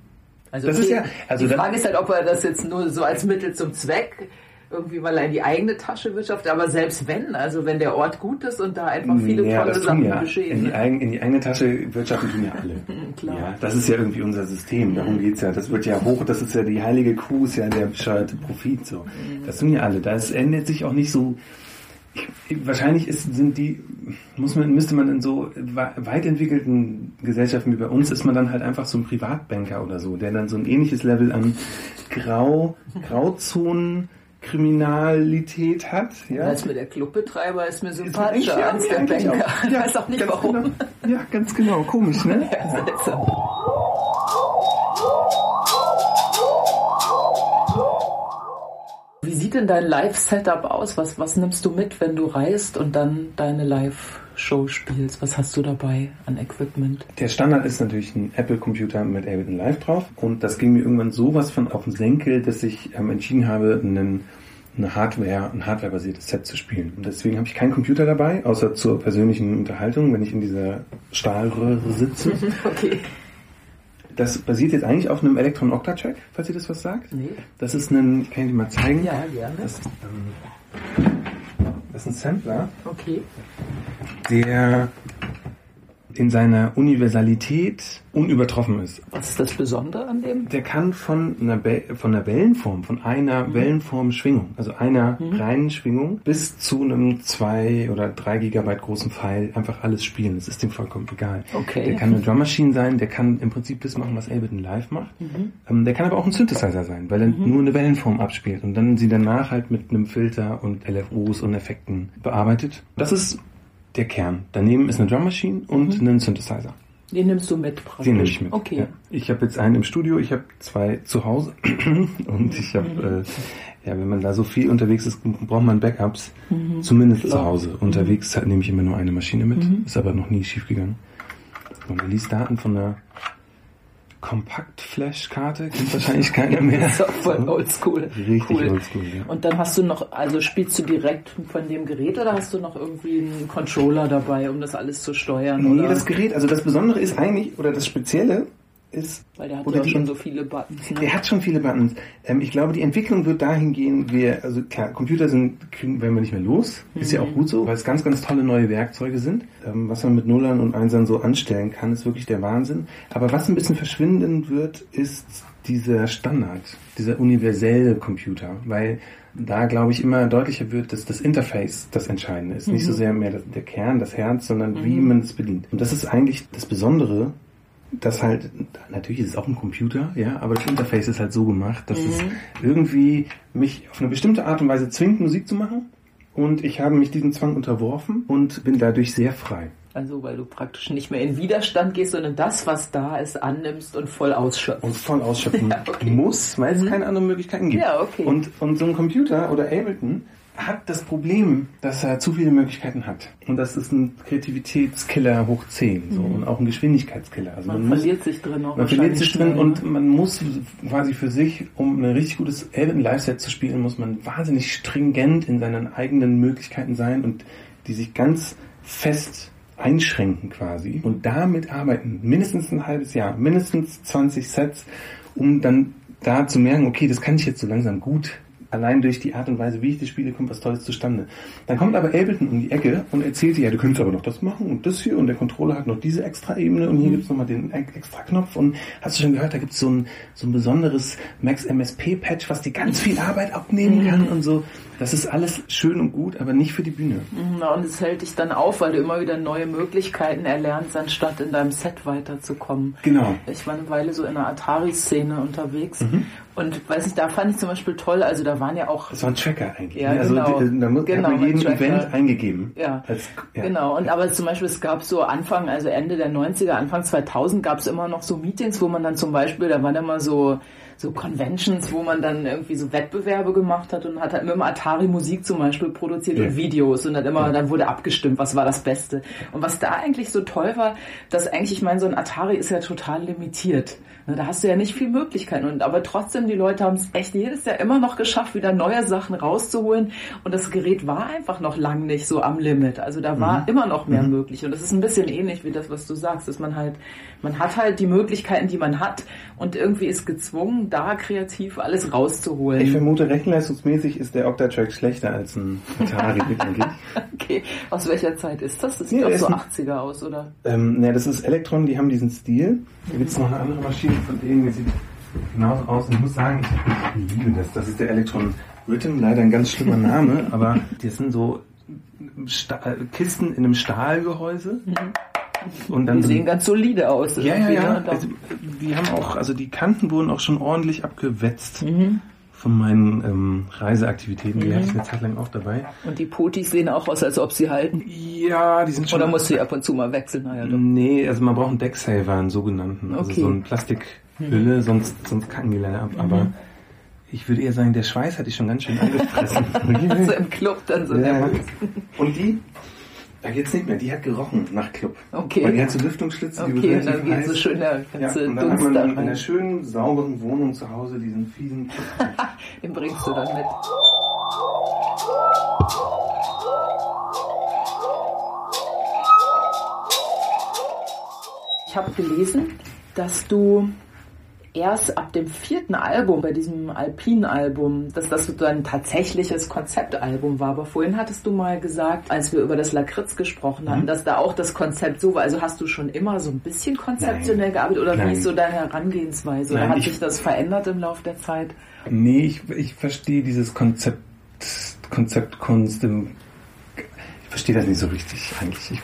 S1: Also das okay, ist ja, also die Frage ist halt, ob er das jetzt nur so als Mittel zum Zweck irgendwie mal in die eigene Tasche wirtschaftet, aber selbst wenn, also wenn der Ort gut ist und da einfach viele ja, tolle Sachen
S2: ja.
S1: geschehen.
S2: In die, eigen, in die eigene Tasche wirtschaften tun ja alle. Klar. Ja, das ist ja irgendwie unser System, darum geht's ja. Das wird ja hoch, das ist ja die heilige Kuh, ist ja der bescheuerte Profit. so. Mhm. Das tun ja alle. Das ändert sich auch nicht so wahrscheinlich ist, sind die, muss man, müsste man in so weit entwickelten Gesellschaften wie bei uns, ist man dann halt einfach so ein Privatbanker oder so, der dann so ein ähnliches Level an Grau, Grauzonen, Kriminalität hat.
S1: Ja. Als mir der Clubbetreiber ist mir sympathischer ja, als der Banker. Auch. Ich weiß auch nicht warum.
S2: Genau. Ja, ganz genau. Komisch, ne? Ja, seltsam.
S1: Denn dein Live-Setup aus? Was, was nimmst du mit, wenn du reist und dann deine Live-Show spielst? Was hast du dabei an Equipment?
S2: Der Standard ist natürlich ein Apple-Computer mit Ableton Live drauf. Und das ging mir irgendwann sowas von auf den Senkel, dass ich ähm, entschieden habe, einen eine Hardware, ein Hardware-basiertes Set zu spielen. Und deswegen habe ich keinen Computer dabei, außer zur persönlichen Unterhaltung, wenn ich in dieser Stahlröhre sitze. okay. Das basiert jetzt eigentlich auf einem Electron Octa-Track, falls ihr das was sagt. Nee. Das ist ein, ich kann ich dir mal zeigen.
S1: Ja, gerne.
S2: Das, ähm, das ist ein Sampler.
S1: Okay.
S2: Der in seiner Universalität unübertroffen ist.
S1: Was ist das Besondere an dem?
S2: Der kann von einer, Be von einer Wellenform, von einer mhm. Wellenform-Schwingung, also einer mhm. reinen Schwingung, bis zu einem 2 oder 3 Gigabyte großen Pfeil einfach alles spielen. Das ist dem vollkommen egal.
S1: Okay.
S2: Der kann eine Drum Machine sein, der kann im Prinzip das machen, was Ableton Live macht. Mhm. Ähm, der kann aber auch ein Synthesizer sein, weil er mhm. nur eine Wellenform abspielt und dann sie danach halt mit einem Filter und LFOs und Effekten bearbeitet. Das ist der Kern. Daneben ist eine Drum Machine und mhm. ein Synthesizer.
S1: Den nimmst du mit praktisch?
S2: Den nehme ich mit.
S1: Okay.
S2: Ja. Ich habe jetzt einen im Studio, ich habe zwei zu Hause und ich habe, mhm. äh, ja, wenn man da so viel unterwegs ist, braucht man Backups, mhm. zumindest Klar. zu Hause. Mhm. Unterwegs nehme ich immer nur eine Maschine mit, mhm. ist aber noch nie schief gegangen. Man liest Daten von einer Kompaktflash-Karte, kennt wahrscheinlich keiner mehr.
S1: Das ist auch voll oldschool.
S2: Richtig
S1: Cool.
S2: oldschool, ja.
S1: Und dann hast du noch, also spielst du direkt von dem Gerät oder hast du noch irgendwie einen Controller dabei, um das alles zu steuern?
S2: Nee,
S1: oder?
S2: das Gerät, also das Besondere ist eigentlich, oder das Spezielle ist,
S1: Weil der hat
S2: oder
S1: ja
S2: die-
S1: schon so viele Buttons. Ne?
S2: Der hat schon viele Buttons. Ähm, ich glaube, die Entwicklung wird dahin gehen, wir, also klar, Computer sind, kriegen, werden wir nicht mehr los. Ist ja auch gut so, weil es ganz, ganz tolle neue Werkzeuge sind. Ähm, was man mit Nullern und Einsern so anstellen kann, ist wirklich der Wahnsinn. Aber was ein bisschen verschwinden wird, ist dieser Standard, dieser universelle Computer, weil da glaube ich immer deutlicher wird, dass das Interface das Entscheidende ist. Nicht so sehr mehr der Kern, das Herz, sondern wie man es bedient. Und das ist eigentlich das Besondere das halt, natürlich ist es auch ein Computer, ja, aber das Interface ist halt so gemacht, dass es irgendwie mich auf eine bestimmte Art und Weise zwingt, Musik zu machen. Und ich habe mich diesem Zwang unterworfen und bin dadurch sehr frei.
S1: Also weil du praktisch nicht mehr in Widerstand gehst, sondern das, was da ist, annimmst und voll ausschöpfst.
S2: Und voll ausschöpfen
S1: Ja, okay.
S2: muss, weil es keine anderen Möglichkeiten gibt.
S1: Ja, okay.
S2: Und, und so ein Computer oder Ableton hat das Problem, dass er zu viele Möglichkeiten hat. Und das ist ein Kreativitätskiller hoch 10 so, und auch ein Geschwindigkeitskiller. Also
S1: Man,
S2: muss-
S1: verliert sich drin auch
S2: Man verliert sich drin und man muss quasi für sich, um ein richtig gutes Ableton Live-Set zu spielen, muss man wahnsinnig stringent in seinen eigenen Möglichkeiten sein und die sich ganz fest einschränken quasi und damit arbeiten. Mindestens ein halbes Jahr, mindestens 20 Sets, um dann da zu merken, okay, das kann ich jetzt so langsam gut. Allein durch die Art und Weise, wie ich das spiele, kommt was Tolles zustande. Dann kommt aber Ableton um die Ecke und erzählt dir, ja, du könntest aber noch das machen und das hier und der Controller hat noch diese extra Ebene und hier gibt's noch mal den e- extra Knopf und hast du schon gehört, da gibt's so ein, so ein besonderes Max MSP Patch, was dir ganz viel Arbeit abnehmen kann und so. Das ist alles schön und gut, aber nicht für die Bühne.
S1: Na, und es hält dich dann auf, weil du immer wieder neue Möglichkeiten erlernst, anstatt in deinem Set weiterzukommen.
S2: Genau.
S1: Ich war eine Weile so in der Atari-Szene unterwegs und weiß nicht, da fand ich zum Beispiel toll, also da waren ja auch
S2: Das war ein Tracker eigentlich.
S1: Ja,
S2: ne? also
S1: genau.
S2: die- da muss,
S1: Genau,
S2: hat man
S1: ein
S2: jeden
S1: Tracker.
S2: Event eingegeben.
S1: Ja.
S2: Als, ja.
S1: Genau, und aber zum Beispiel, es gab so Anfang, also Ende der 90er, Anfang 2000 gab es immer noch so Meetings, wo man dann zum Beispiel, da waren immer so, so Conventions, wo man dann irgendwie so Wettbewerbe gemacht hat und hat halt mit dem Atari Musik zum Beispiel produziert
S2: Ja.
S1: und Videos und dann immer, dann wurde abgestimmt, was war das Beste. Und was da eigentlich so toll war, dass eigentlich, ich meine, so ein Atari ist ja total limitiert. Ne, Da hast du ja nicht viel Möglichkeiten. Und aber trotzdem, die Leute haben es echt jedes Jahr immer noch geschafft, wieder neue Sachen rauszuholen. Und das Gerät war einfach noch lang nicht so am Limit. Also da war immer noch mehr möglich. Und das ist ein bisschen ähnlich wie das, was du sagst, dass man halt, man hat halt die Möglichkeiten, die man hat und irgendwie ist gezwungen, da kreativ alles rauszuholen.
S2: Ich vermute, rechenleistungsmäßig ist der Octatrack schlechter als ein Atari eigentlich.
S1: okay, aus welcher Zeit ist das? Das
S2: Ja,
S1: sieht doch
S2: der
S1: so
S2: ist
S1: 80er aus, oder?
S2: Ähm, ne, das ist Elektron, die haben diesen Stil. Da gibt es noch eine andere Maschine von denen, die sieht genauso aus. Und ich muss sagen, ich, ich liebe das. Das ist der Elektron Rhythm, leider ein ganz schlimmer Name, aber das sind so Sta äh, Kisten in einem Stahlgehäuse. Und dann
S1: Die sehen ganz solide aus.
S2: ja, ja, ja. Also, die haben auch, also die Kanten wurden auch schon ordentlich abgewetzt
S1: Mhm.
S2: von meinen ähm, Reiseaktivitäten. Die hatte ich eine Zeit lang auch dabei.
S1: Und die Potis sehen auch aus, als ob sie halten.
S2: Ja, die sind schon.
S1: Oder musst du die ab und zu mal wechseln? Doch.
S2: Nee, also man braucht einen Decksaver, einen sogenannten. Also
S1: Okay.
S2: so eine Plastikhülle, sonst, sonst kacken die leider ab. Aber ich würde eher sagen, der Schweiß hat die schon ganz schön angefressen.
S1: Also im Club dann so
S2: ja. Und die, ja, jetzt nicht mehr, die hat gerochen nach Club.
S1: Okay.
S2: Weil die hat so Lüftungsschlitze, die
S1: Okay,
S2: wird
S1: dann geht so schön der
S2: Ja,
S1: ganze
S2: und dann hat man
S1: da
S2: in einer schönen, sauberen Wohnung zu Hause diesen fiesen
S1: Den bringst du dann mit. Ich habe gelesen, dass du erst ab dem vierten Album, bei diesem Alpin-Album, dass das so dein tatsächliches Konzeptalbum war. Aber vorhin hattest du mal gesagt, als wir über das Lakritz gesprochen hatten, dass da auch das Konzept so war. Also hast du schon immer so ein bisschen konzeptionell
S2: Nein.
S1: gearbeitet oder wie
S2: Nein.
S1: ist so deine Herangehensweise? Oder
S2: Nein,
S1: hat
S2: ich-
S1: sich das verändert im Laufe der Zeit?
S2: Nee, ich, ich verstehe dieses Konzept, Konzeptkunst im, ich verstehe das nicht so richtig eigentlich. Ich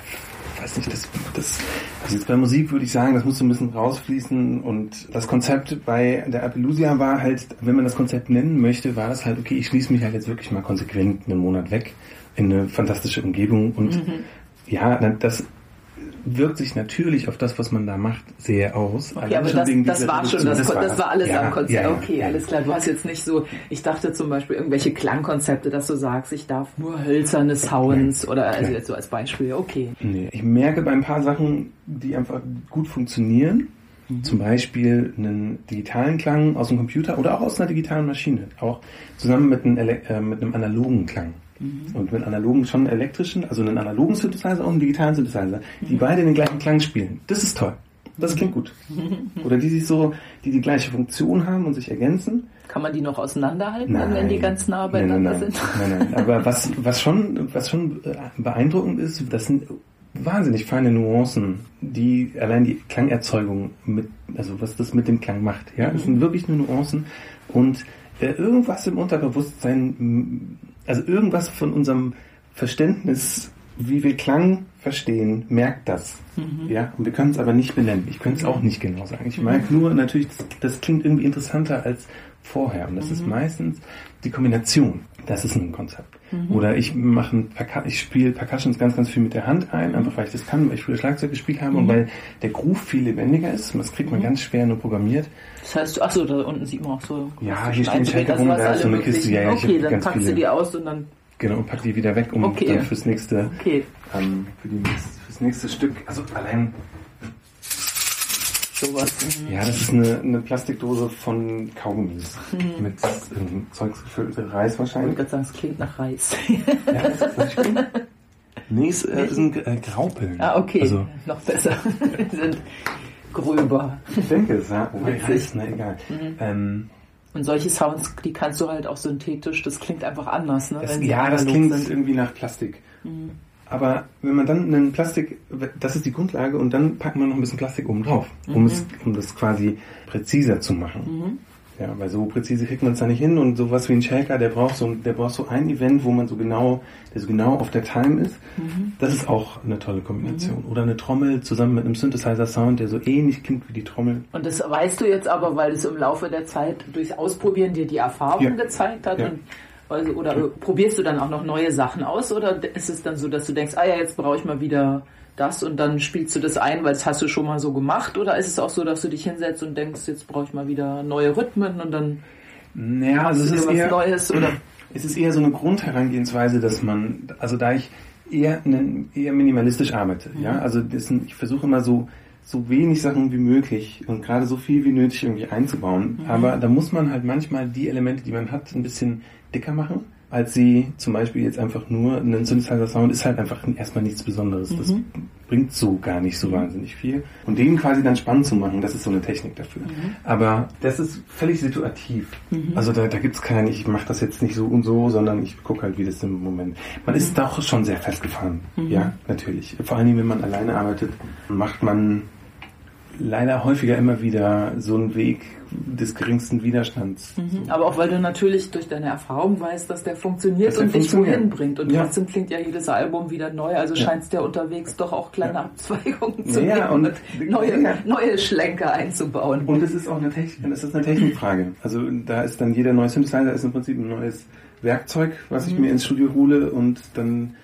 S2: weiß nicht, das, das, also jetzt bei Musik würde ich sagen, das muss so ein bisschen rausfließen und das Konzept bei der Appelusia war halt, wenn man das Konzept nennen möchte, war das halt, okay, ich schließe mich halt jetzt wirklich mal konsequent einen Monat weg in eine fantastische Umgebung und ja, dann- das wirkt sich natürlich auf das, was man da macht, sehr aus.
S1: Okay, aber das, das war schon,
S2: Reduktion.
S1: das, das, war alles
S2: Ja,
S1: am Konzept.
S2: ja, ja,
S1: okay, alles klar. Du hast jetzt nicht so, ich dachte zum Beispiel irgendwelche Klangkonzepte, dass du sagst, ich darf nur hölzerne Sounds oder also jetzt so als Beispiel. Okay.
S2: Nee, ich merke bei ein paar Sachen, die einfach gut funktionieren, Mhm. Zum Beispiel einen digitalen Klang aus dem Computer oder auch aus einer digitalen Maschine. Auch zusammen mit einem, äh, mit einem analogen Klang. Mhm. Und mit analogen schon elektrischen, also einen analogen Synthesizer und einen digitalen Synthesizer, die mhm. beide den gleichen Klang spielen. Das ist toll. Das klingt gut. Oder die sich so, die die gleiche Funktion haben und sich ergänzen.
S1: Kann man die noch auseinanderhalten, nein. wenn die ganz nah beieinander
S2: sind? Nein, nein. Aber was, was schon, was schon beeindruckend ist, das sind wahnsinnig feine Nuancen, die allein die Klangerzeugung mit, also was das mit dem Klang macht. Ja, es sind wirklich nur Nuancen und äh, irgendwas im Unterbewusstsein, also irgendwas von unserem Verständnis, wie wir Klang verstehen, merkt das. Mhm. Ja, und wir können es aber nicht benennen. Ich könnte es auch nicht genau sagen. Ich merke nur natürlich, das, das klingt irgendwie interessanter als vorher. Und das mhm. ist meistens die Kombination. Das ist ein Konzept. Mhm. Oder ich mache ein ich spiele Percussions ganz, ganz viel mit der Hand ein, einfach weil ich das kann, weil ich früher Schlagzeug gespielt habe und mhm. weil der Groove viel lebendiger ist. Das kriegt man mhm. ganz schwer nur programmiert.
S1: Das heißt, achso, da unten sieht man auch so.
S2: Ja, hier stehen Schenkel rum, da ist so eine Kiste. Ja,
S1: ja, okay, dann packst du die aus und dann
S2: Genau, und pack die wieder weg, um okay. dann fürs nächste, okay. ähm, für die fürs nächste Stück, also allein sowas. Ja, das ist eine, eine Plastikdose von Kaugummis. Mhm. Mit ähm, Zeugs gefüllte Reis wahrscheinlich. Ich
S1: würde sagen, es klingt nach Reis.
S2: ja, das Nee, es äh, sind äh, Graupeln.
S1: Ah, okay. Also, Noch besser. sind gröber.
S2: Ich denke es, ja. Oh, Reis, na egal. Mhm. Ähm,
S1: und solche Sounds, die kannst du halt auch synthetisch, das klingt einfach anders, ne?
S2: Das, ja, das klingt sind. irgendwie nach Plastik. Mhm. Aber wenn man dann einen Plastik, das ist die Grundlage, und dann packt man noch ein bisschen Plastik oben drauf, um, mhm. es, um das quasi präziser zu machen. Mhm. Ja, weil so präzise kriegt man es da nicht hin und sowas wie ein Shaker, der braucht so, der braucht so ein Event, wo man so genau, der so genau auf der Time ist. Mhm. Das ist auch eine tolle Kombination. Mhm. Oder eine Trommel zusammen mit einem Synthesizer-Sound, der so ähnlich klingt wie die Trommel.
S1: Und das weißt du jetzt aber, weil es im Laufe der Zeit durchs Ausprobieren dir die Erfahrung ja. gezeigt hat ja. und also, oder probierst du dann auch noch neue Sachen aus oder ist es dann so, dass du denkst, ah ja, jetzt brauche ich mal wieder das und dann spielst du das ein, weil es hast du schon mal so gemacht oder ist es auch so, dass du dich hinsetzt und denkst, jetzt brauche ich mal wieder neue Rhythmen und dann
S2: naja, also es ist was eher, Neues oder es ist eher so eine Grundherangehensweise, dass man, also da ich eher, ne, eher minimalistisch arbeite, mhm. ja, also das, ich versuche immer so so wenig Sachen wie möglich und gerade so viel wie nötig irgendwie einzubauen. Mhm. Aber da muss man halt manchmal die Elemente, die man hat, ein bisschen dicker machen, als sie zum Beispiel jetzt einfach nur ein Synthesizer-Sound ist halt einfach erstmal nichts Besonderes. Mhm. Das bringt so gar nicht so wahnsinnig viel. Und den quasi dann spannend zu machen, das ist so eine Technik dafür. Mhm. Aber das ist völlig situativ. Mhm. Also da, da gibt es keinen, ich mache das jetzt nicht so und so, sondern ich gucke halt, wie das im Moment. Man ist mhm. doch schon sehr festgefahren. Mhm. Ja, natürlich. Vor allem, wenn man alleine arbeitet, macht man leider häufiger immer wieder so einen Weg des geringsten Widerstands.
S1: Mhm. Aber auch weil du natürlich durch deine Erfahrung weißt, dass der funktioniert dass der und dich wohin bringt. Und ja. trotzdem klingt ja jedes Album wieder neu. Also ja. scheint es der unterwegs doch auch kleine ja. Abzweigungen zu ja, geben und neue, neue Schlenker einzubauen.
S2: Und es ist auch eine Technik, es ist eine Technikfrage. Also da ist dann jeder neue Synthesizer ist im Prinzip ein neues Werkzeug, was ich mhm. mir ins Studio hole und dann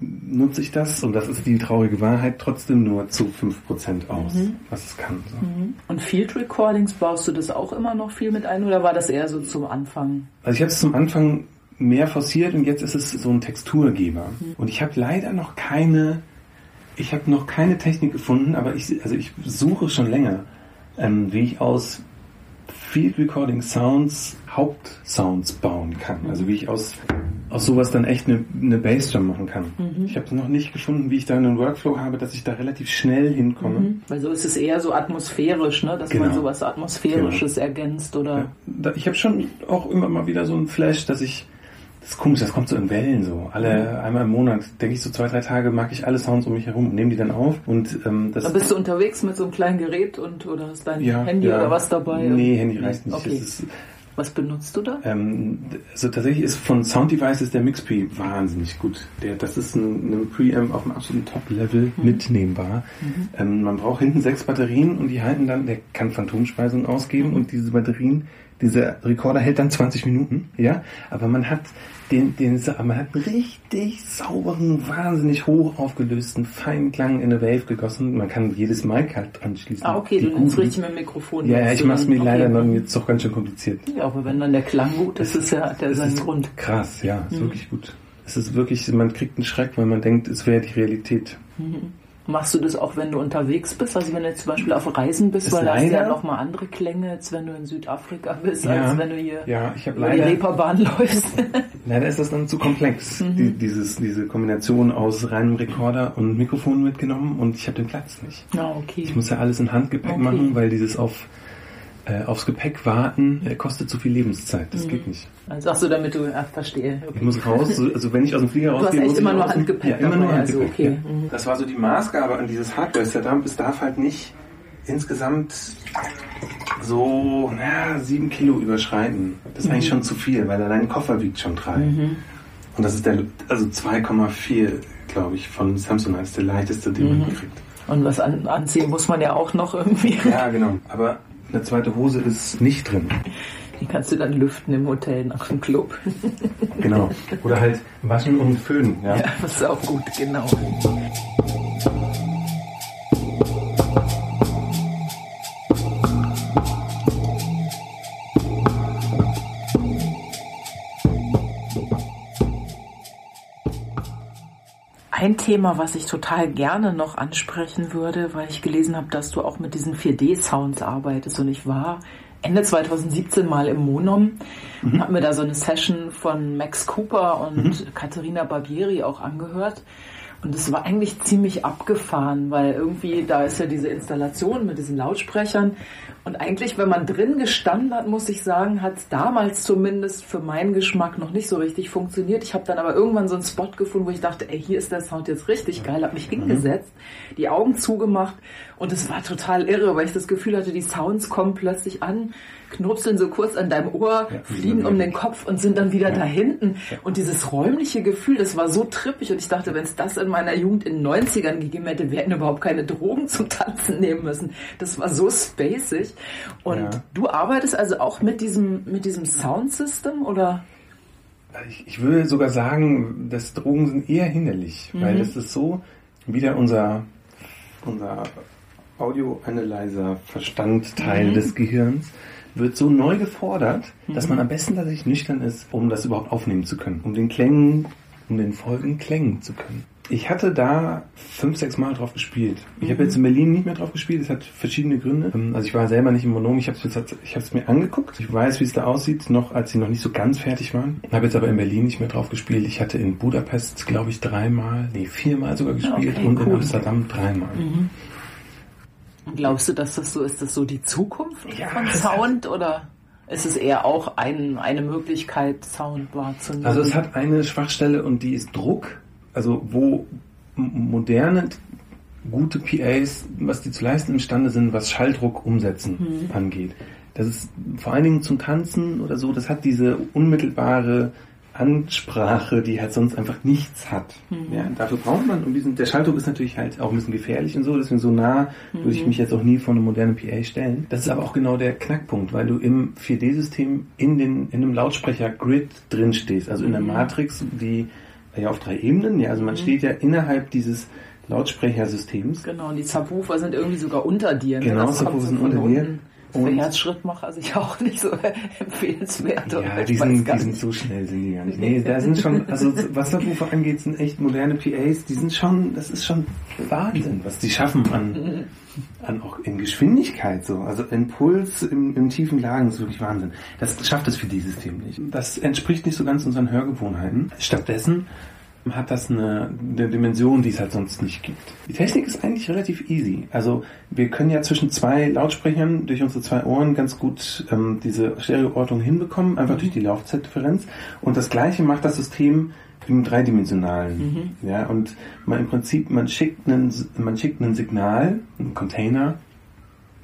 S2: nutze ich das, und das ist die traurige Wahrheit, trotzdem nur zu 5% aus, mhm. was es kann. So.
S1: Mhm. Und Field Recordings, baust du das auch immer noch viel mit ein oder war das eher so zum Anfang?
S2: Also ich habe es zum Anfang mehr forciert und jetzt ist es so ein Texturgeber. Mhm. Und ich habe leider noch keine, ich habe noch keine Technik gefunden, aber ich, also ich suche schon länger, ähm, wie ich aus Field Recording Sounds Hauptsounds bauen kann. Also wie ich aus, aus sowas dann echt eine, eine Bassdrum machen kann. Mhm. Ich habe noch nicht gefunden, wie ich da einen Workflow habe, dass ich da relativ schnell hinkomme. Mhm.
S1: Weil so ist es eher so atmosphärisch, ne? dass genau. man sowas Atmosphärisches genau. ergänzt oder. Ja,
S2: da, ich habe schon auch immer mal wieder so einen Flash, dass ich das ist komisch, das kommt so in Wellen so. Alle mhm. einmal im Monat, denke ich so zwei, drei Tage, mag ich alle Sounds um mich herum und nehme die dann auf. Und, ähm, das
S1: dann bist du unterwegs mit so einem kleinen Gerät und oder hast dein ja, Handy ja. oder was dabei?
S2: Nee, Handy reicht nicht. Okay. Ist,
S1: was benutzt du da?
S2: Ähm, also tatsächlich ist von Sound Devices der MixPre wahnsinnig gut. Der, das ist ein, ein Preamp auf dem absoluten Top-Level mhm. mitnehmbar. Mhm. Ähm, man braucht hinten sechs Batterien und die halten dann, der kann Phantomspeisung ausgeben mhm. und diese Batterien dieser Rekorder hält dann 20 Minuten, ja, aber man hat den, den, man hat einen richtig sauberen, wahnsinnig hoch aufgelösten Feinklang in eine Wave gegossen. Man kann jedes Mic halt anschließen.
S1: Ah, okay, du nimmst richtig mit dem Mikrofon.
S2: Ja, ja ich mach's mir leider noch jetzt doch ganz schön kompliziert.
S1: Ja, aber wenn dann der Klang gut ist, ist ja der seinen Grund.
S2: Krass, ja, ist mhm. wirklich gut. Es ist wirklich, man kriegt einen Schreck, weil man denkt, es wäre die Realität. Mhm.
S1: Machst du das auch, wenn du unterwegs bist? Also wenn du zum Beispiel auf Reisen bist, weil da hast du ja nochmal andere Klänge, als wenn du in Südafrika bist, ja, als wenn du hier
S2: ja, ich
S1: über leider, die Reeperbahn läufst.
S2: leider ist das dann zu komplex, mhm. die, dieses, diese Kombination aus reinem Rekorder und Mikrofon mitgenommen und ich habe den Platz nicht.
S1: Ah, okay.
S2: Ich muss ja alles in Handgepäck okay. machen, weil dieses auf äh, aufs Gepäck warten äh, kostet zu viel Lebenszeit. Das mhm. geht nicht.
S1: Also sagst du, damit du, ach, verstehe.
S2: Okay. Ich muss raus, also wenn ich aus dem Flieger rausgehe,
S1: muss immer nur Handgepäck.
S2: Ja, immer nur also, Handgepäck. Also, okay. ja. Das war so die Maßgabe an dieses Hardware-Setup. Es darf halt nicht insgesamt so na, sieben Kilo überschreiten. Das ist mhm. eigentlich schon zu viel, weil allein Koffer wiegt schon drei. Mhm. Und das ist der, also 2,4, glaube ich, von Samsung ist der leichteste, den man mhm. kriegt.
S1: Und was an, anziehen muss man ja auch noch irgendwie.
S2: Ja, genau. Aber eine zweite Hose ist nicht drin.
S1: Die kannst du dann lüften im Hotel nach dem Club.
S2: Genau. Oder halt waschen und föhnen. Ja,
S1: ja das ist auch gut, genau. Ein Thema, was ich total gerne noch ansprechen würde, weil ich gelesen habe, dass du auch mit diesen 4D-Sounds arbeitest und ich war Ende 2017 mal im Monom mhm. und habe mir da so eine Session von Max Cooper und mhm. Katharina Barbieri auch angehört. Und es war eigentlich ziemlich abgefahren, weil irgendwie da ist ja diese Installation mit diesen Lautsprechern und eigentlich, wenn man drin gestanden hat, muss ich sagen, hat es damals zumindest für meinen Geschmack noch nicht so richtig funktioniert. Ich habe dann aber irgendwann so einen Spot gefunden, wo ich dachte, ey, hier ist der Sound jetzt richtig geil, habe mich hingesetzt, die Augen zugemacht und es war total irre, weil ich das Gefühl hatte, die Sounds kommen plötzlich an knurpseln so kurz an deinem Ohr, ja, fliegen um den Kopf und sind dann wieder ja. da hinten. Und dieses räumliche Gefühl, das war so trippig. Und ich dachte, wenn es das in meiner Jugend in den 90ern gegeben hätte, wir hätten überhaupt keine Drogen zum Tanzen nehmen müssen. Das war so spacig. Und ja. du arbeitest also auch mit diesem, mit diesem Soundsystem oder?
S2: Ich, ich würde sogar sagen, dass Drogen sind eher hinderlich, mhm. weil es ist so, wieder unser, unser Audio-Analyzer-Verstandteil mhm. des Gehirns wird so neu gefordert, mhm. dass man am besten tatsächlich nüchtern ist, um das überhaupt aufnehmen zu können, um den Klängen, um den Folgen klängen zu können. Ich hatte da fünf, sechs Mal drauf gespielt. Ich mhm. habe jetzt in Berlin nicht mehr drauf gespielt. Das hat verschiedene Gründe. Ähm, also ich war selber nicht im Monom. Ich habe es mir angeguckt. Ich weiß, wie es da aussieht, noch als sie noch nicht so ganz fertig waren. Ich habe jetzt aber in Berlin nicht mehr drauf gespielt. Ich hatte in Budapest, glaube ich, dreimal, nee, viermal sogar gespielt okay, und cool. in Amsterdam dreimal. Mhm.
S1: Glaubst du, dass das so ist, das so die Zukunft ja, von Sound oder ist es eher auch ein, eine Möglichkeit, Sound wahrzunehmen?
S2: Also es hat eine Schwachstelle und die ist Druck. Also wo moderne gute PAs, was die zu leisten imstande sind, was Schalldruck umsetzen mhm. angeht. Das ist vor allen Dingen zum Tanzen oder so, das hat diese unmittelbare Ansprache, die halt sonst einfach nichts hat. Mhm. Ja, dafür braucht man, und diesen, der Schalldruck ist natürlich halt auch ein bisschen gefährlich und so, deswegen so nah mhm. würde ich mhm. mich jetzt auch nie vor einem modernen PA stellen. Das ist aber auch genau der Knackpunkt, weil du im 4D-System in, den, in einem Lautsprecher-Grid drin stehst, also in der mhm. Matrix, die ja auf drei Ebenen, ja, also man mhm. steht ja innerhalb dieses Lautsprechersystems.
S1: Genau, und die Subwoofer sind irgendwie sogar unter dir.
S2: Ne? Genau, Subwoofer sind unter dir.
S1: Und für Herzschrittmacher sich auch nicht so empfehlenswert.
S2: Ja, die sind, die sind so schnell sind die gar nicht. Nee, da sind schon, also was Subwoofer angeht, sind echt moderne PAs, die sind schon, das ist schon Wahnsinn, was die schaffen an, an auch in Geschwindigkeit so. Also Impuls im, im tiefen Lagen ist wirklich Wahnsinn. Das schafft das für die System nicht. Das entspricht nicht so ganz unseren Hörgewohnheiten. Stattdessen hat das eine, eine Dimension, die es halt sonst nicht gibt. Die Technik ist eigentlich relativ easy. Also wir können ja zwischen zwei Lautsprechern durch unsere zwei Ohren ganz gut ähm, diese Stereoortung hinbekommen, einfach mhm. durch die Laufzeitdifferenz. Und das gleiche macht das System im dreidimensionalen. Mhm. Ja, und man im Prinzip, man schickt einen, man schickt ein Signal, einen Container,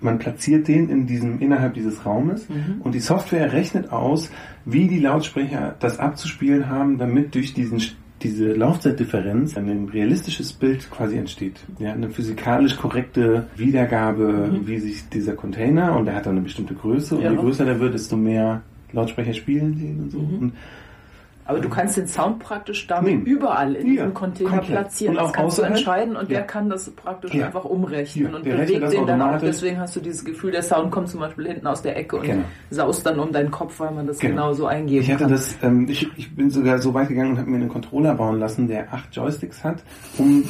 S2: man platziert den in diesem, innerhalb dieses Raumes mhm. und die Software rechnet aus, wie die Lautsprecher das abzuspielen haben, damit durch diesen diese Laufzeitdifferenz ein realistisches Bild quasi entsteht. Ja, eine physikalisch korrekte Wiedergabe, mhm. wie sich dieser Container und der hat dann eine bestimmte Größe und ja. je größer der wird, desto mehr Lautsprecher spielen sehen und so. Mhm. Und
S1: aber du kannst den Sound praktisch damit nee. überall in ja, diesem Container komplett. platzieren. Und das kannst du entscheiden und ja. der kann das praktisch ja. einfach umrechnen und bewegt den dann auch. Deswegen hast du dieses Gefühl, der Sound kommt zum Beispiel hinten aus der Ecke und genau. saust dann um deinen Kopf, weil man das genau, genau so eingeben
S2: ich hatte kann. Das, ähm, ich, ich bin sogar so weit gegangen und habe mir einen Controller bauen lassen, der acht Joysticks hat, um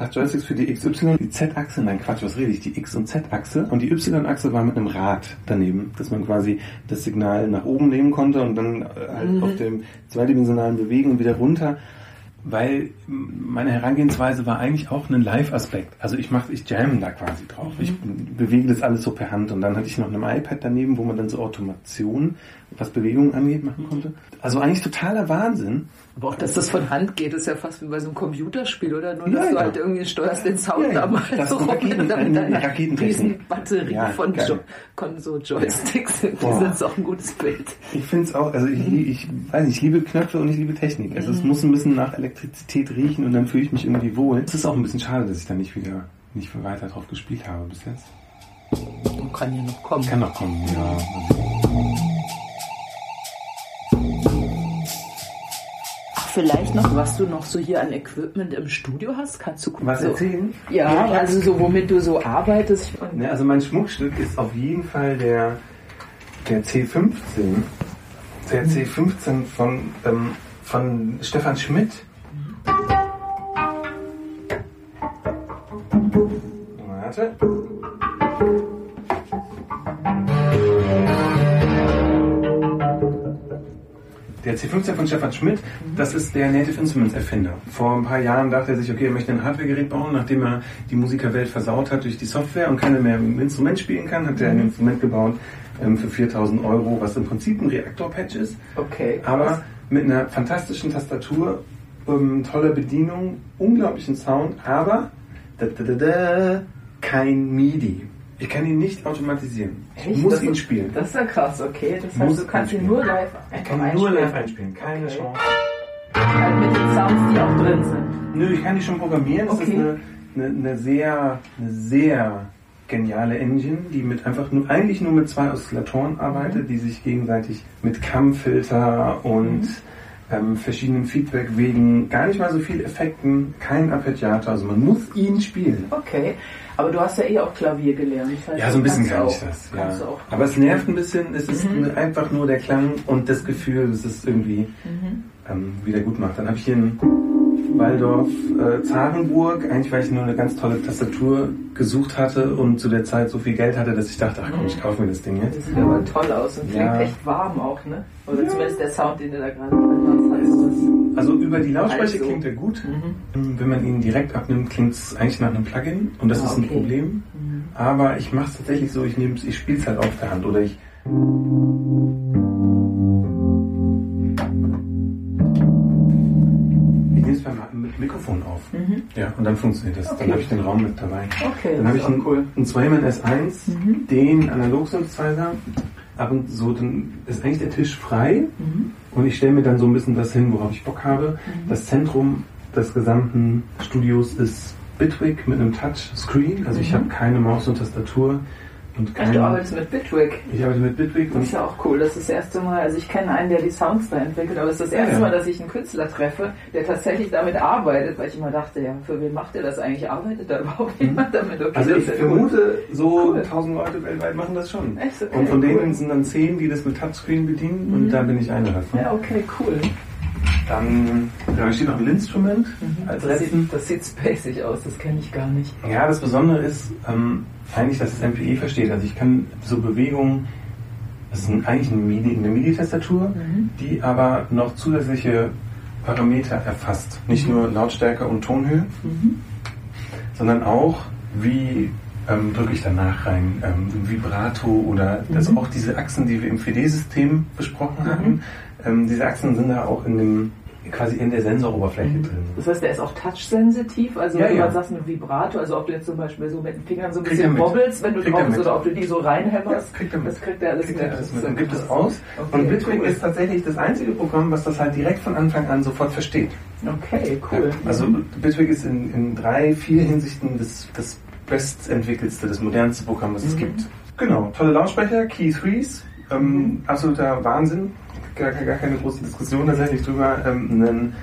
S2: acht Joysticks für die XY, die Z-Achse, nein Quatsch, was rede ich, die X- und Z-Achse und die Y-Achse war mit einem Rad daneben, dass man quasi das Signal nach oben nehmen konnte und dann äh, halt mhm. auf dem zweidimensionalen Bewegen wieder runter weil meine Herangehensweise war eigentlich auch ein Live-Aspekt. Also ich mache, ich jam da quasi drauf. Mhm. Ich bewege das alles so per Hand und dann hatte ich noch ein iPad daneben, wo man dann so Automation, was Bewegungen angeht, machen konnte. Also eigentlich totaler Wahnsinn.
S1: Aber auch, dass das von Hand geht, ist ja fast wie bei so einem Computerspiel, oder? Nur, dass ja, du halt irgendwie steuerst den Sound ja, ja. da mal das so rum
S2: Raketen, mit deiner riesen
S1: Batterie ja, von jo so Joysticks. Ja. Das ist auch ein gutes Bild.
S2: Ich finde es auch, also ich, ich weiß nicht, ich liebe Knöpfe und ich liebe Technik. Also mhm. es muss ein bisschen nach Elektrizität riechen und dann fühle ich mich irgendwie wohl. Es ist auch ein bisschen schade, dass ich da nicht wieder, nicht weiter drauf gespielt habe bis jetzt.
S1: Kann ja noch kommen.
S2: Kann noch kommen, ja.
S1: Vielleicht noch, was du noch so hier an Equipment im Studio hast? Kannst du
S2: was
S1: so,
S2: erzählen?
S1: Ja, ja, also so womit du so arbeitest.
S2: Ne, also mein Schmuckstück ist auf jeden Fall der, der C15. Der C15 von, ähm, von Stefan Schmidt. Warte. Der C15 von Stefan Schmidt, das ist der Native Instruments Erfinder. Vor ein paar Jahren dachte er sich, okay, er möchte ein Hardware-Gerät bauen, nachdem er die Musikerwelt versaut hat durch die Software und keiner mehr im Instrument spielen kann, hat er ein Instrument gebaut ähm, für 4000 Euro, was im Prinzip ein Reaktor-Patch ist.
S1: Okay.
S2: Aber mit einer fantastischen Tastatur, ähm, toller Bedienung, unglaublichen Sound, aber da, da, da, da, kein MIDI. Ich kann ihn nicht automatisieren. Ich Echt? muss
S1: das
S2: ihn spielen.
S1: Das ist ja krass, okay. Das heißt, du kannst ihn nur live
S2: Ich kann ihn nur live einspielen, keine okay. Chance.
S1: Halt mit den Sounds, die auch drin sind.
S2: Nö, ich kann die schon programmieren. Das okay. ist eine, eine, eine, sehr, eine sehr geniale Engine, die mit einfach nur, eigentlich nur mit zwei Oszillatoren arbeitet, mhm. die sich gegenseitig mit Kammfilter und mhm. ähm, verschiedenen Feedbackwegen, gar nicht mal so viel Effekten, kein Arpeggiato, also man muss ihn spielen.
S1: Okay. Aber du hast ja eh auch Klavier gelernt.
S2: Das heißt, ja, so ein bisschen kann ich das. Ja. Aber es nervt ein bisschen. Es ist mhm. einfach nur der Klang und das Gefühl, dass es irgendwie mhm. ähm, wieder gut macht. Dann habe ich hier ein Waldorf äh, Zarenburg, eigentlich weil ich nur eine ganz tolle Tastatur gesucht hatte und zu der Zeit so viel Geld hatte, dass ich dachte, ach komm, ich kaufe mir das Ding jetzt.
S1: Das sieht aber toll aus und klingt ja. echt warm auch, ne? Oder ja. zumindest der Sound, den du da gerade drin hast. Heißt
S2: also über die Lautsprecher also. klingt er gut. Mhm. Wenn man ihn direkt abnimmt, klingt es eigentlich nach einem Plugin und das ah, ist ein Problem. Mhm. Aber ich mache es tatsächlich so, ich, ich spiele es halt auf der Hand oder ich mit Mikrofon auf. Mhm. Ja, und dann funktioniert das. Okay. Dann habe ich den Raum mit dabei.
S1: Okay,
S2: dann habe ich einen, cool. einen Zweimann S1, mhm. den Analog-Synthesizer. Ab und so, dann ist eigentlich der Tisch frei mhm. Und ich stelle mir dann so ein bisschen das hin, worauf ich Bock habe. Mhm. Das Zentrum des gesamten Studios ist Bitwig mit einem Touchscreen. Also ich mhm. habe keine Maus und Tastatur.
S1: Und kein, Ach, du arbeitest mit Bitwig.
S2: Ich arbeite mit Bitwig.
S1: Das ist ja auch cool. Das ist das erste Mal, also ich kenne einen, der die Sounds da entwickelt, aber es ist das erste ja, Mal, dass ich einen Künstler treffe, der tatsächlich damit arbeitet, weil ich immer dachte, ja, für wen macht er das eigentlich? Arbeitet da überhaupt mhm. jemand damit?
S2: Okay, also ich vermute, so cool. 1000 Leute weltweit machen das schon.
S1: Echt? Okay,
S2: und von cool. denen sind dann 10, die das mit Touchscreen bedienen mhm. und da bin ich einer davon.
S1: Ja, okay, cool.
S2: Dann da steht noch ein Instrument
S1: mhm, als das letzten. Sieht, das sieht spacig aus, das kenne ich gar nicht.
S2: Ja, das Besondere ist ähm, eigentlich, dass es MPE versteht. Also ich kann so Bewegungen, das ist eigentlich eine MIDI-Tastatur, mhm. die aber noch zusätzliche Parameter erfasst. Nicht mhm. nur Lautstärke und Tonhöhe, mhm. sondern auch, wie ähm, drücke ich danach rein, ähm, Vibrato oder also auch diese Achsen, die wir im 4D-System besprochen mhm. hatten. Ähm, diese Achsen sind da auch in dem quasi in der Sensoroberfläche mhm. drin.
S1: Das heißt, der ist auch touchsensitiv, also ja, wenn ja. man sagt mit Vibrato, also ob du jetzt zum Beispiel so mit den Fingern so ein bisschen wobbelst, wenn du kriegt drauf oder ob du die so reinhämmerst,
S2: ja, kriegt
S1: das kriegt er alles
S2: kriegt mit. alles mit. Und gibt es aus. Okay, und Bitwig cool. ist tatsächlich das einzige Programm, was das halt direkt von Anfang an sofort versteht.
S1: Okay, cool.
S2: also Bitwig ist in, in drei, vier Hinsichten das, das bestentwickelste, das modernste Programm, was mhm. es gibt. Genau, tolle Lautsprecher, Key 3s, ähm, mhm. absoluter Wahnsinn gar, gar keine große Diskussion tatsächlich drüber, ähm, einen,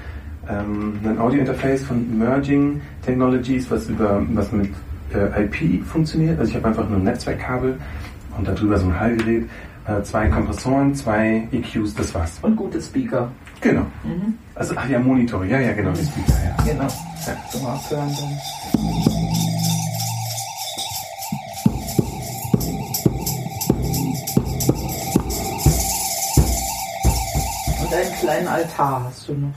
S2: ähm, ein Audio-Interface von Merging Technologies, was über was mit äh, IP funktioniert. Also ich habe einfach nur ein Netzwerkkabel und darüber so ein Hallgerät, äh, zwei Kompressoren, zwei EQs, das war's.
S1: Und gute Speaker.
S2: Genau. Mhm. Also ach ja, Monitor, ja, ja, genau, die Speaker,
S1: ja. Genau. Ja. Zum Abhören dann. Kleinen Altar hast du noch.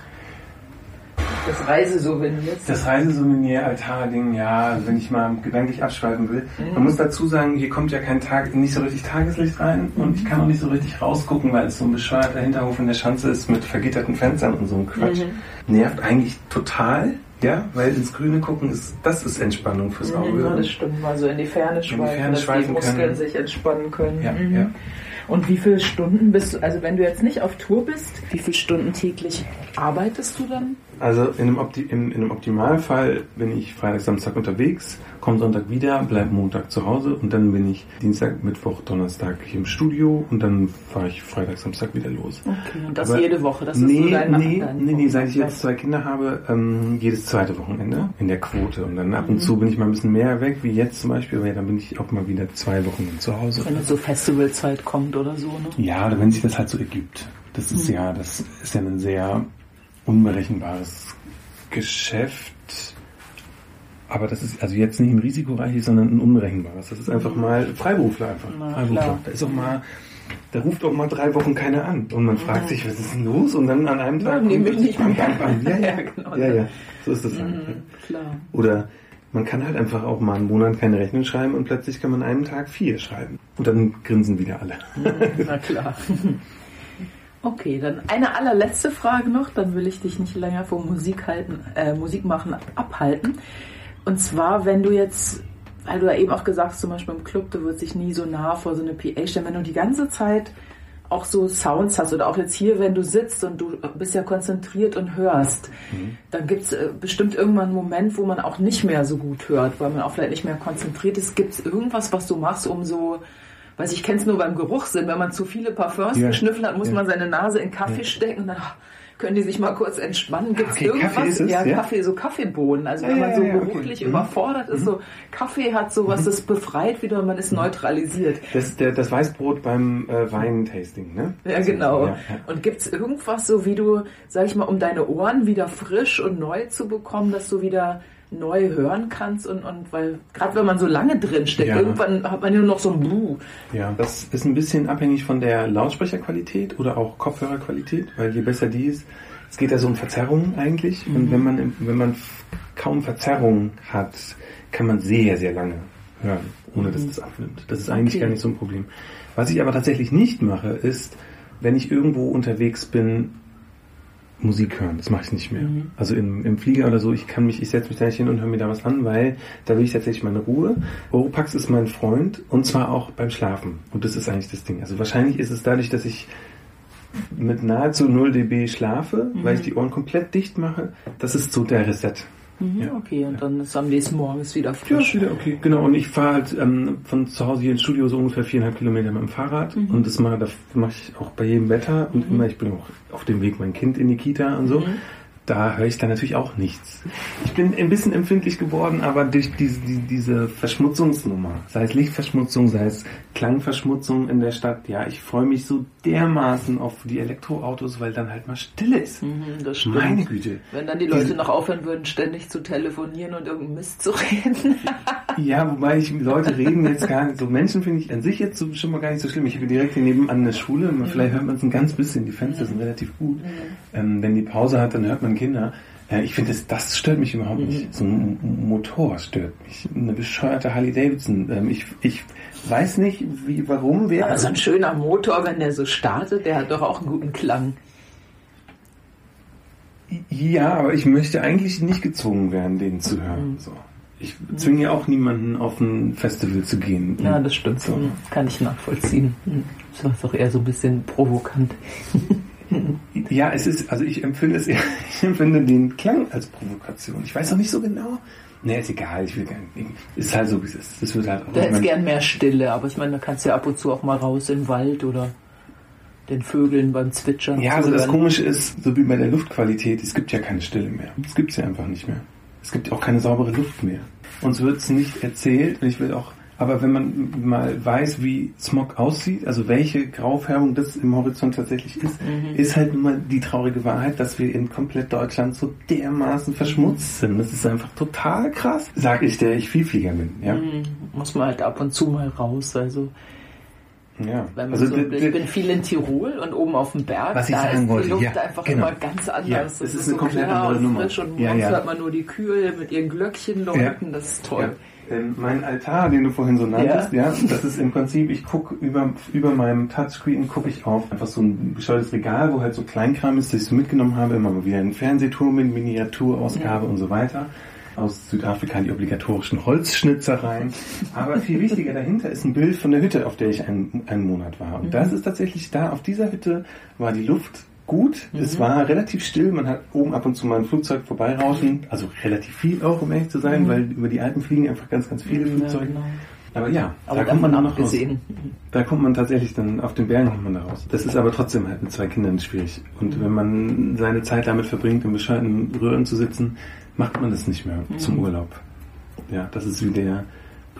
S1: Das Reisesouvenir.
S2: Das Reisesouvenir-Altar-Ding, ja, wenn ich mal gedanklich abschweifen will. Mhm. Man muss dazu sagen, hier kommt ja kein Tag, nicht so richtig Tageslicht rein und ich kann auch nicht so richtig rausgucken, weil es so ein bescheuerter Hinterhof in der Schanze ist mit vergitterten Fenstern und so ein Quatsch. Mhm. Nervt eigentlich total. Ja, weil ins Grüne gucken ist, das ist Entspannung fürs Auge.
S1: Ja, das stimmt. Mal so in die Ferne schweifen, in die Ferne dass die Muskeln können. sich entspannen können.
S2: Ja, mhm. ja.
S1: Und wie viele Stunden bist du, also wenn du jetzt nicht auf Tour bist, wie viele Stunden täglich arbeitest du dann?
S2: Also in einem, Opti in, in einem Optimalfall bin ich Freitag, Samstag unterwegs, komme Sonntag wieder, bleibe Montag zu Hause und dann bin ich Dienstag, Mittwoch, Donnerstag hier im Studio und dann fahre ich Freitag, Samstag wieder los.
S1: Okay, und das Aber jede Woche? Das
S2: nee, ist so dein nee, nee, nee, seit ich jetzt zwei Kinder habe, ähm, jedes zweite Wochenende in der Quote. Und dann ab und mhm. zu bin ich mal ein bisschen mehr weg, wie jetzt zum Beispiel, ja, dann bin ich auch mal wieder zwei Wochen zu Hause.
S1: Wenn so Festivalzeit kommt oder so, ne?
S2: Ja, oder wenn sich das halt so ergibt. Das ist mhm. ja, das ist ja ein sehr unberechenbares Geschäft. Aber das ist also jetzt nicht ein risikoreiches, sondern ein unberechenbares. Das ist einfach mal Freiberufler einfach. Na, Freiberufler. Klar. Da ist auch mal, da ruft auch mal drei Wochen keiner an. Und man fragt sich, was ist denn los? Und dann an einem Tag.
S1: Ja, nee, mich nicht bam,
S2: bam, bam. Ja, ja, genau. ja, ja. So ist das halt. Mhm, klar. Oder man kann halt einfach auch mal einen Monat keine Rechnung schreiben und plötzlich kann man an einem Tag vier schreiben. Und dann grinsen wieder alle.
S1: Mhm, na klar. Okay, dann eine allerletzte Frage noch, dann will ich dich nicht länger vor Musik halten, äh, Musik machen abhalten. Und zwar, wenn du jetzt, weil du ja eben auch gesagt hast, zum Beispiel im Club, du würdest dich nie so nah vor so eine PA stellen, wenn du die ganze Zeit auch so Sounds hast oder auch jetzt hier, wenn du sitzt und du bist ja konzentriert und hörst, mhm. dann gibt's äh, bestimmt irgendwann einen Moment, wo man auch nicht mehr so gut hört, weil man auch vielleicht nicht mehr konzentriert ist. Gibt es irgendwas, was du machst, um so weiß ich kenne es nur beim Geruchssinn, wenn man zu viele Parfums ja. geschnüffelt hat, muss ja. man seine Nase in Kaffee ja. stecken und dann können die sich mal kurz entspannen. Gibt es okay, irgendwas? Kaffee es, ja, Kaffee, so Kaffeebohnen. Also wenn man so geruchlich okay. Mhm. überfordert ist, so Kaffee hat sowas, mhm. das befreit wieder, man ist neutralisiert.
S2: Das, der, das Weißbrot beim äh, Weintasting, ne?
S1: Ja, genau. Ja, ja. Und gibt es irgendwas so, wie du, sag ich mal, um deine Ohren wieder frisch und neu zu bekommen, dass du wieder neu hören kannst und, und weil gerade wenn man so lange drin steckt, ja. irgendwann hat man nur noch so ein Buh.
S2: Ja, das ist ein bisschen abhängig von der Lautsprecherqualität oder auch Kopfhörerqualität, weil je besser die ist, es geht ja so um Verzerrungen eigentlich mhm. und wenn man wenn man kaum Verzerrungen hat, kann man sehr sehr lange hören, ohne dass mhm. das abnimmt. Das ist eigentlich okay. gar nicht so ein Problem. Was ich aber tatsächlich nicht mache, ist, wenn ich irgendwo unterwegs bin Musik hören. Das mache ich nicht mehr. Mhm. Also im, im Flieger oder so, ich kann mich, ich setze mich da nicht hin und höre mir da was an, weil da will ich tatsächlich meine Ruhe. Oropax ist mein Freund und zwar auch beim Schlafen. Und das ist eigentlich das Ding. Also wahrscheinlich ist es dadurch, dass ich mit nahezu 0 dB schlafe, mhm. weil ich die Ohren komplett dicht mache. Das ist so der Reset.
S1: Mhm, ja. Okay, und dann ist am nächsten Morgen ist wieder frisch.
S2: Ja, wieder okay. Genau, und ich fahre halt ähm, von zu Hause hier ins Studio so ungefähr viereinhalb Kilometer mit dem Fahrrad. Mhm. Und das mache das mache ich auch bei jedem Wetter. Und mhm. immer, ich bin auch auf dem Weg mein Kind in die Kita und so. Da höre ich dann natürlich auch nichts. Ich bin ein bisschen empfindlich geworden, aber durch diese, die, diese Verschmutzungsnummer, sei es Lichtverschmutzung, sei es Klangverschmutzung in der Stadt, ja, ich freue mich so dermaßen auf die Elektroautos, weil dann halt mal still ist. Mhm,
S1: das stimmt. Meine Güte. Wenn dann die Leute diese, noch aufhören würden, ständig zu telefonieren und irgendeinen Mist zu reden.
S2: ja, wobei ich Leute reden jetzt gar nicht, so Menschen finde ich an sich jetzt schon mal gar nicht so schlimm. Ich habe direkt hier nebenan eine Schule, mhm. vielleicht hört man es ein ganz bisschen, die Fenster mhm. sind relativ gut. Mhm. Ähm, wenn die Pause hat, dann hört man Kinder. Ja, ich finde, das, das stört mich überhaupt nicht. Mhm. So ein Motor stört mich. Eine bescheuerte Harley Davidson. Ähm, ich, ich weiß nicht, wie, warum wer.
S1: Aber so ein schöner Motor, wenn der so startet, der hat doch auch einen guten Klang.
S2: Ja, aber ich möchte eigentlich nicht gezwungen werden, den zu hören. Mhm. So. Ich zwinge ja auch niemanden auf ein Festival zu gehen.
S1: Ja, das stimmt. So. Kann ich nachvollziehen. Das war doch eher so ein bisschen provokant.
S2: Ja, es ist, also ich empfinde es, ich empfinde den Klang als Provokation. Ich weiß auch nicht so genau. Nee, ist egal, ich will gar nicht. Ist halt so, wie es ist. Es wird halt
S1: auch. Du hättest gern mehr Stille, aber ich meine, da kannst du ja ab und zu auch mal raus in den Wald oder den Vögeln beim Zwitschern.
S2: Ja, also das Komische ist, so wie bei der Luftqualität, es gibt ja keine Stille mehr. Es gibt sie einfach nicht mehr. Es gibt auch keine saubere Luft mehr. Uns wird es nicht erzählt und ich will auch aber wenn man mal weiß, wie Smog aussieht, also welche Graufärbung das im Horizont tatsächlich ist, mhm. ist halt nun mal die traurige Wahrheit, dass wir in komplett Deutschland so dermaßen verschmutzt sind. Das ist einfach total krass, sag ich, der ich Vielflieger bin. Ja? Mhm.
S1: Muss man halt ab und zu mal raus. Also Ja. Also so, ich bin viel in Tirol und oben auf dem Berg.
S2: Was ich da sagen ist wollte,
S1: die Luft
S2: ja,
S1: einfach
S2: genau.
S1: immer ganz anders.
S2: Ja,
S1: das,
S2: ist,
S1: ist
S2: eine
S1: so
S2: komplett andere
S1: und
S2: Nummer.
S1: und morgens hört man nur die Kühe mit ihren Glöckchen läuten. Das ist toll.
S2: Ähm, mein Altar, den du vorhin so nanntest, ja, das ist im Prinzip, ich gucke über, über meinem Touchscreen gucke ich auf einfach so ein bescheuertes Regal, wo halt so Kleinkram ist, das ich so mitgenommen habe, immer mal wieder einen Fernsehturm mit Miniaturausgabe und so weiter aus Südafrika die obligatorischen Holzschnitzereien. Aber viel wichtiger dahinter ist ein Bild von der Hütte, auf der ich einen, einen Monat war. Und mhm. das ist tatsächlich da, auf dieser Hütte war die Luft gut. Mhm. Es war relativ still. Man hat oben ab und zu mal ein Flugzeug vorbeirauschen. Also relativ viel auch, um ehrlich zu sein, mhm. weil über die Alpen fliegen einfach ganz, ganz viele ja, Flugzeuge. Genau. Aber ja,
S1: aber da kommt man noch raus.
S2: Da kommt man tatsächlich dann auf den Bergen kommt man da raus. Das ist aber trotzdem halt mit zwei Kindern schwierig. Und mhm. wenn man seine Zeit damit verbringt, in bescheidenen Röhren zu sitzen, macht man das nicht mehr mhm. zum Urlaub. Ja, das ist wie der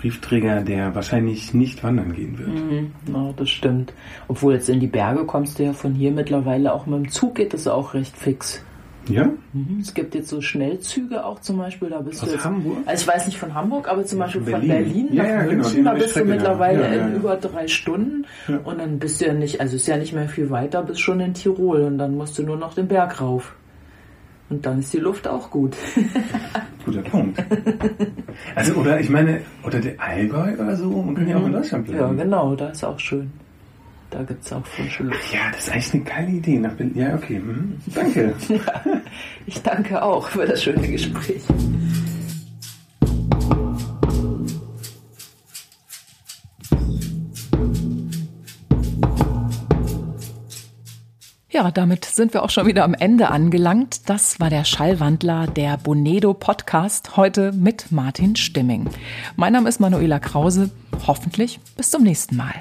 S2: Briefträger, der wahrscheinlich nicht wandern gehen wird.
S1: Mhm, no, das stimmt. Obwohl jetzt in die Berge kommst du ja von hier mittlerweile auch mit dem Zug geht das auch recht fix.
S2: Ja?
S1: Mhm. Es gibt jetzt so Schnellzüge auch zum Beispiel, da bist
S2: Aus
S1: du jetzt,
S2: Hamburg?
S1: Also ich weiß nicht von Hamburg, aber zum Beispiel
S2: Berlin.
S1: von Berlin nach
S2: ja, genau,
S1: München,
S2: genau,
S1: da bist du mittlerweile
S2: ja,
S1: in über drei Stunden und dann bist du ja nicht, also ist ja nicht mehr viel weiter, bist schon in Tirol und dann musst du nur noch den Berg rauf. Und dann ist die Luft auch gut.
S2: Guter Punkt. Also, oder ich meine, oder der Allgäu oder so, man kann ja auch in Deutschland bleiben.
S1: Ja, genau, da ist auch schön. Da gibt es auch frische Luft.
S2: Ach ja, das ist eigentlich eine geile Idee. Nach ja, okay. Mhm. Danke.
S1: ja, ich danke auch für das schöne Gespräch.
S3: Ja, damit sind wir auch schon wieder am Ende angelangt. Das war der Schallwandler, der Bonedo Podcast, heute mit Martin Stimming. Mein Name ist Manuela Krause. Hoffentlich bis zum nächsten Mal.